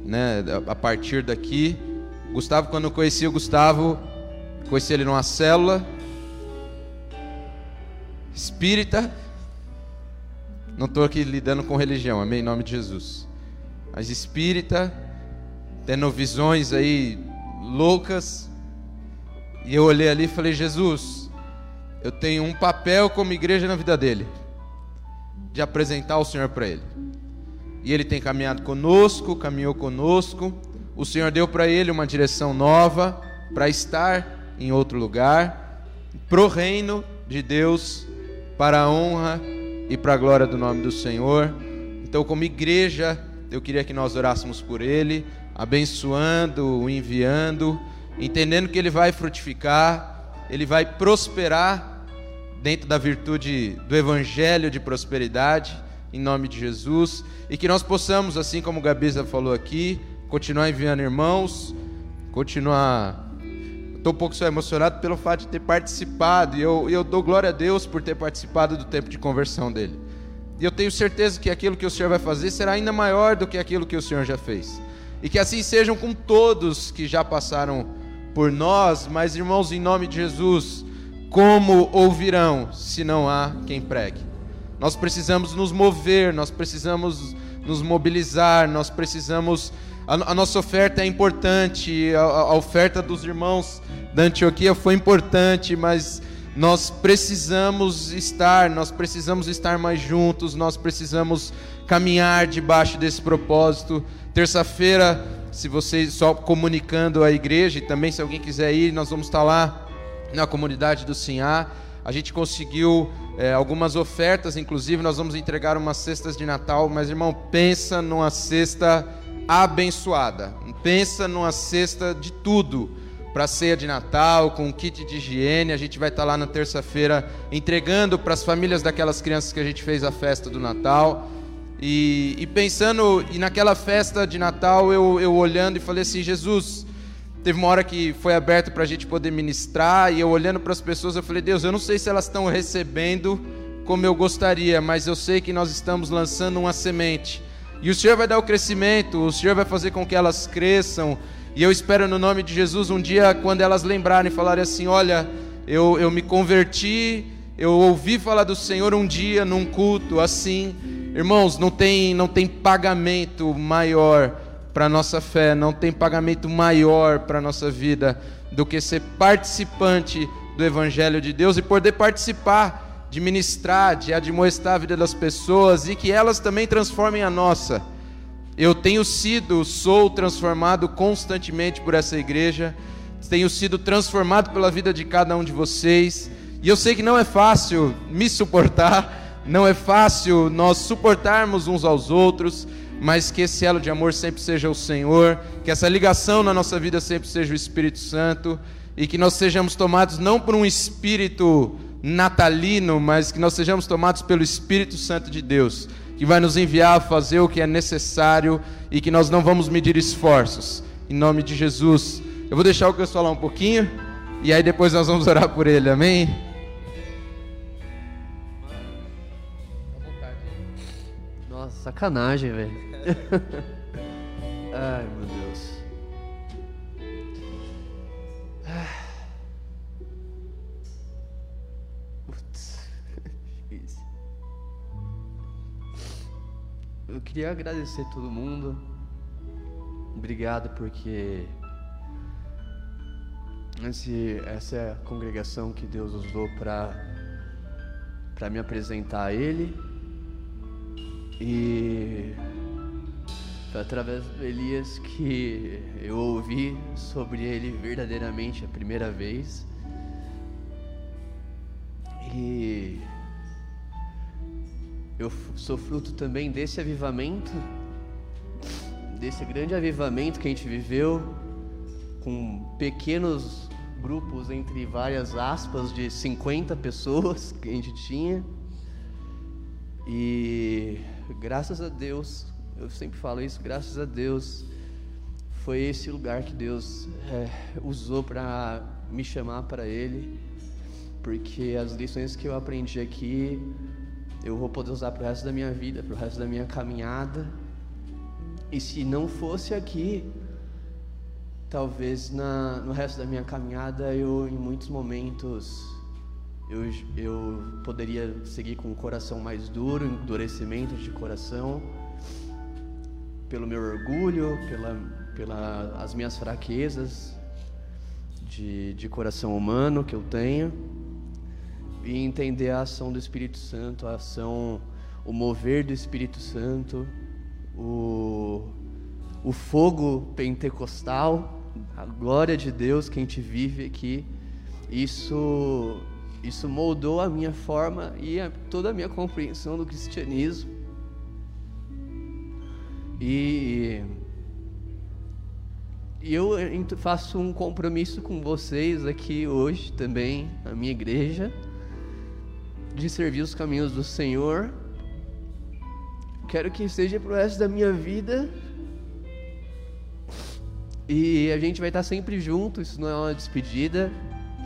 né, a partir daqui. Gustavo, quando eu conheci o Gustavo, conheci ele numa célula espírita. Não estou aqui lidando com religião, amém? Em nome de Jesus. Mas espírita, tendo visões aí loucas. E eu olhei ali e falei: Jesus, eu tenho um papel como igreja na vida dele, de apresentar o Senhor para ele. E ele tem caminhado conosco, caminhou conosco. O Senhor deu para ele uma direção nova para estar em outro lugar, pro reino de Deus, para a honra e para a glória do nome do Senhor. Então, como igreja, eu queria que nós orássemos por ele, abençoando, enviando, entendendo que ele vai frutificar, ele vai prosperar dentro da virtude do evangelho de prosperidade em nome de Jesus, e que nós possamos, assim como o Gabiza falou aqui, continuar enviando irmãos, continuar. Estou um pouco só emocionado pelo fato de ter participado, e eu, eu dou glória a Deus por ter participado do tempo de conversão dele. E eu tenho certeza que aquilo que o Senhor vai fazer será ainda maior do que aquilo que o Senhor já fez. E que assim sejam com todos que já passaram por nós, mas irmãos, em nome de Jesus, como ouvirão se não há quem pregue? Nós precisamos nos mover, nós precisamos nos mobilizar, nós precisamos. A, a nossa oferta é importante, a, a oferta dos irmãos da Antioquia foi importante, mas nós precisamos estar, nós precisamos estar mais juntos, nós precisamos caminhar debaixo desse propósito. Terça-feira, se vocês só comunicando a igreja e também se alguém quiser ir, nós vamos estar lá na comunidade do Sinhá. A gente conseguiu é, algumas ofertas, inclusive nós vamos entregar umas cestas de Natal, mas irmão, pensa numa cesta abençoada, pensa numa cesta de tudo para a ceia de Natal, com um kit de higiene. A gente vai estar tá lá na terça-feira entregando para as famílias daquelas crianças que a gente fez a festa do Natal. E, e pensando, e naquela festa de Natal, eu, eu olhando e falei assim: Jesus, Teve uma hora que foi aberto para a gente poder ministrar, e eu olhando para as pessoas, eu falei: Deus, eu não sei se elas estão recebendo como eu gostaria, mas eu sei que nós estamos lançando uma semente. E o Senhor vai dar o crescimento, o Senhor vai fazer com que elas cresçam. E eu espero no nome de Jesus um dia, quando elas lembrarem e falarem assim: Olha, eu, eu me converti, eu ouvi falar do Senhor um dia num culto assim. Irmãos, não tem, não tem pagamento maior para a nossa fé, não tem pagamento maior para a nossa vida do que ser participante do Evangelho de Deus e poder participar, de ministrar, de admoestar a vida das pessoas e que elas também transformem a nossa. Eu tenho sido, sou transformado constantemente por essa igreja, tenho sido transformado pela vida de cada um de vocês, e eu sei que não é fácil me suportar, não é fácil nós suportarmos uns aos outros, mas que esse elo de amor sempre seja o Senhor, que essa ligação na nossa vida sempre seja o Espírito Santo e que nós sejamos tomados não por um espírito natalino, mas que nós sejamos tomados pelo Espírito Santo de Deus, que vai nos enviar a fazer o que é necessário e que nós não vamos medir esforços. Em nome de Jesus. Eu vou deixar o Gus falar um pouquinho e aí depois nós vamos orar por ele. Amém? Nossa, sacanagem, velho. (laughs) Ai, meu Deus. (sighs) (laughs) Eu queria agradecer todo mundo. Obrigado porque esse, essa é a congregação que Deus usou para para me apresentar a Ele e foi através do Elias que eu ouvi sobre ele verdadeiramente a primeira vez. E eu sou fruto também desse avivamento, desse grande avivamento que a gente viveu, com pequenos grupos, entre várias aspas, de 50 pessoas que a gente tinha. E graças a Deus, eu sempre falo isso, graças a Deus, foi esse lugar que Deus é, usou para me chamar para Ele, porque as lições que eu aprendi aqui eu vou poder usar para o resto da minha vida, para o resto da minha caminhada. E se não fosse aqui, talvez na, no resto da minha caminhada eu, em muitos momentos, eu, eu poderia seguir com o coração mais duro, endurecimento de coração, pelo meu orgulho, pela, pela as minhas fraquezas de, de coração humano que eu tenho e entender a ação do Espírito Santo, a ação, o mover do Espírito Santo, o, o fogo pentecostal, a glória de Deus que a gente vive aqui. Isso, isso moldou a minha forma e a, toda a minha compreensão do cristianismo. E, e eu faço um compromisso com vocês aqui hoje também, a minha igreja de servir os caminhos do Senhor. Quero que seja para o resto da minha vida. E a gente vai estar sempre junto, isso não é uma despedida.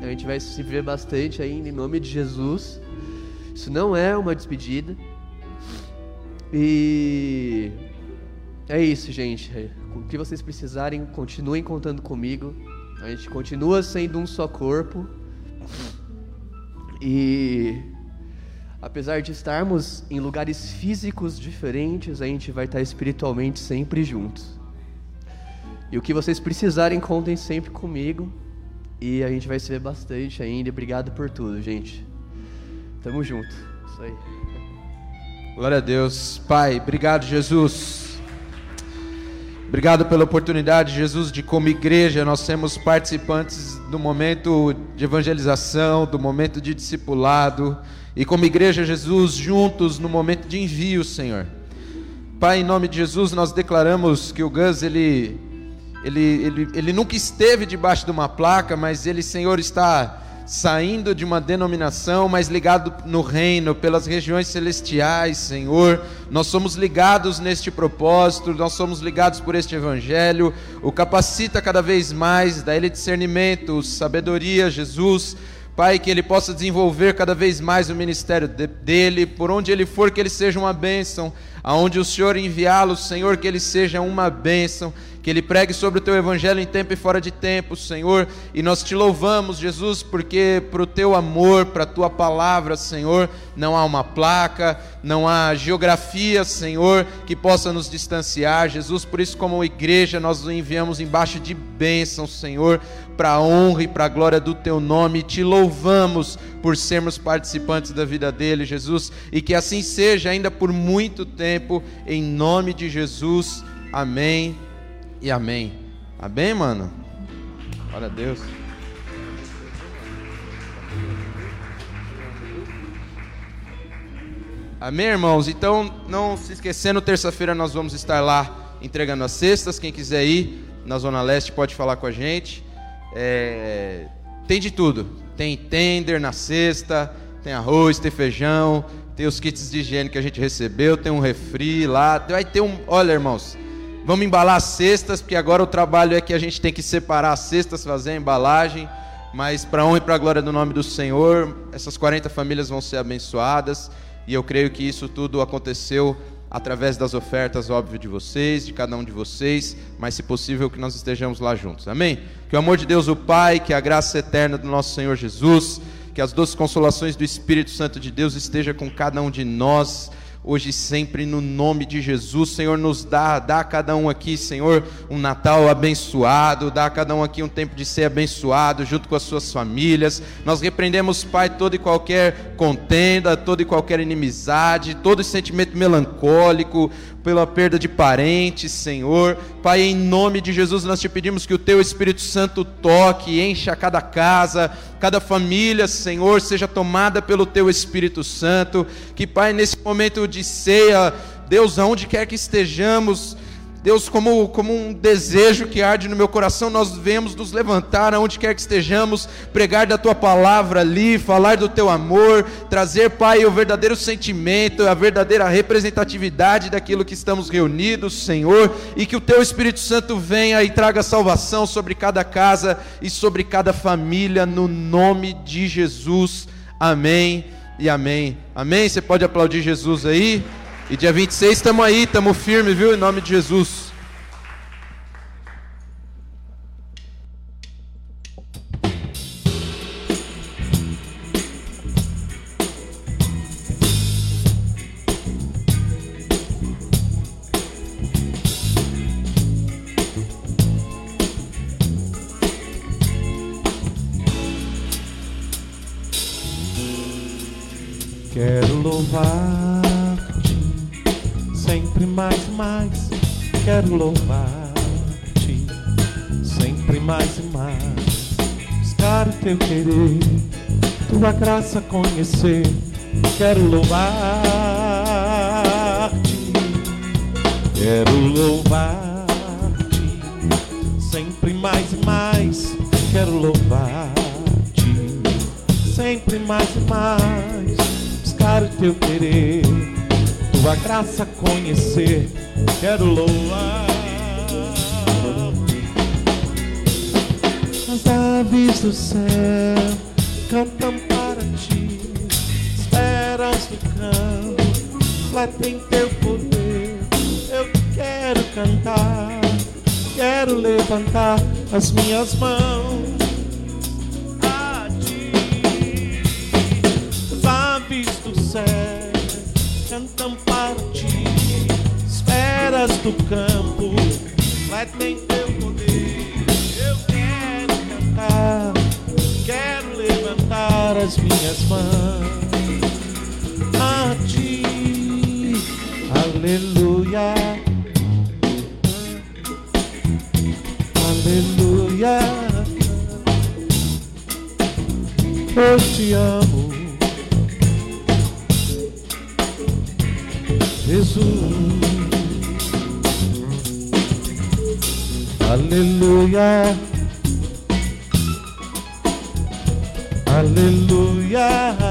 A gente vai se ver bastante ainda em nome de Jesus. Isso não é uma despedida. E é isso, gente. O que vocês precisarem, continuem contando comigo. A gente continua sendo um só corpo. E apesar de estarmos em lugares físicos diferentes, a gente vai estar espiritualmente sempre juntos. E o que vocês precisarem, contem sempre comigo. E a gente vai se ver bastante ainda. Obrigado por tudo, gente. Tamo junto. Isso aí. Glória a Deus. Pai, obrigado, Jesus. Obrigado pela oportunidade, Jesus, de como igreja nós sermos participantes do momento de evangelização, do momento de discipulado e como igreja, Jesus, juntos no momento de envio, Senhor. Pai, em nome de Jesus, nós declaramos que o Gus, ele, ele, ele, ele nunca esteve debaixo de uma placa, mas ele, Senhor, está saindo de uma denominação, mas ligado no reino, pelas regiões celestiais, Senhor. Nós somos ligados neste propósito, nós somos ligados por este evangelho. O capacita cada vez mais, dá ele discernimento, sabedoria, Jesus Pai, que ele possa desenvolver cada vez mais o ministério dele, por onde ele for, que ele seja uma bênção, aonde o Senhor enviá-lo, Senhor, que ele seja uma bênção, que ele pregue sobre o teu evangelho em tempo e fora de tempo, Senhor. E nós te louvamos, Jesus, porque para o teu amor, para a tua palavra, Senhor, não há uma placa, não há geografia, Senhor, que possa nos distanciar. Jesus, por isso, como igreja, nós nos enviamos embaixo de bênção, Senhor, para a honra e para a glória do teu nome. Te louvamos por sermos participantes da vida dele, Jesus, e que assim seja ainda por muito tempo, em nome de Jesus. Amém e amém. Amém, mano? Glória a Deus. Amém, irmãos? Então, não se esquecendo, terça-feira nós vamos estar lá entregando as cestas. Quem quiser ir na Zona Leste pode falar com a gente. É... Tem de tudo. Tem tender na cesta, tem arroz, tem feijão, tem os kits de higiene que a gente recebeu, tem um refri lá. Vai ter um. Olha, irmãos, Vamos embalar as cestas, porque agora o trabalho é que a gente tem que separar as cestas, fazer a embalagem. Mas para honra e para a glória do nome do Senhor, essas 40 famílias vão ser abençoadas. E eu creio que isso tudo aconteceu através das ofertas, óbvio, de vocês, de cada um de vocês, mas se possível que nós estejamos lá juntos. Amém? Que o amor de Deus, o Pai, que a graça eterna do nosso Senhor Jesus, que as doces consolações do Espírito Santo de Deus esteja com cada um de nós hoje e sempre, no nome de Jesus. Senhor, nos dá, dá a cada um aqui, Senhor, um Natal abençoado, dá a cada um aqui um tempo de ser abençoado, junto com as suas famílias. Nós repreendemos, Pai, toda e qualquer contenda, toda e qualquer inimizade, todo sentimento melancólico, pela perda de parentes, Senhor. Pai, em nome de Jesus, nós te pedimos que o teu Espírito Santo toque, encha cada casa, cada família, Senhor, seja tomada pelo teu Espírito Santo. Que, Pai, nesse momento de ceia, Deus, aonde quer que estejamos, Deus, como, como um desejo que arde no meu coração, nós devemos nos levantar aonde quer que estejamos, pregar da tua palavra ali, falar do teu amor, trazer, Pai, o verdadeiro sentimento, a verdadeira representatividade daquilo que estamos reunidos, Senhor, e que o teu Espírito Santo venha e traga salvação sobre cada casa e sobre cada família, no nome de Jesus. Amém e amém. Amém? Você pode aplaudir Jesus aí? E dia 26 estamos aí, estamos firme, viu? Em nome de Jesus. Quero louvar-te sempre mais e mais. Quero louvar-te sempre mais e mais. Buscar o teu querer, tua graça conhecer. Quero louvar-te, quero louvar-te sempre mais e mais. Quero louvar-te sempre mais e mais buscar o teu querer, tua graça conhecer, quero louvar. As aves do céu cantam para ti, esperas do campo, refletem teu poder. Eu quero cantar, quero levantar as minhas mãos. Do campo, refletem teu poder. Eu quero cantar, quero levantar as minhas mãos a ti, aleluia, aleluia. Eu te amo, Hallelujah. Hallelujah.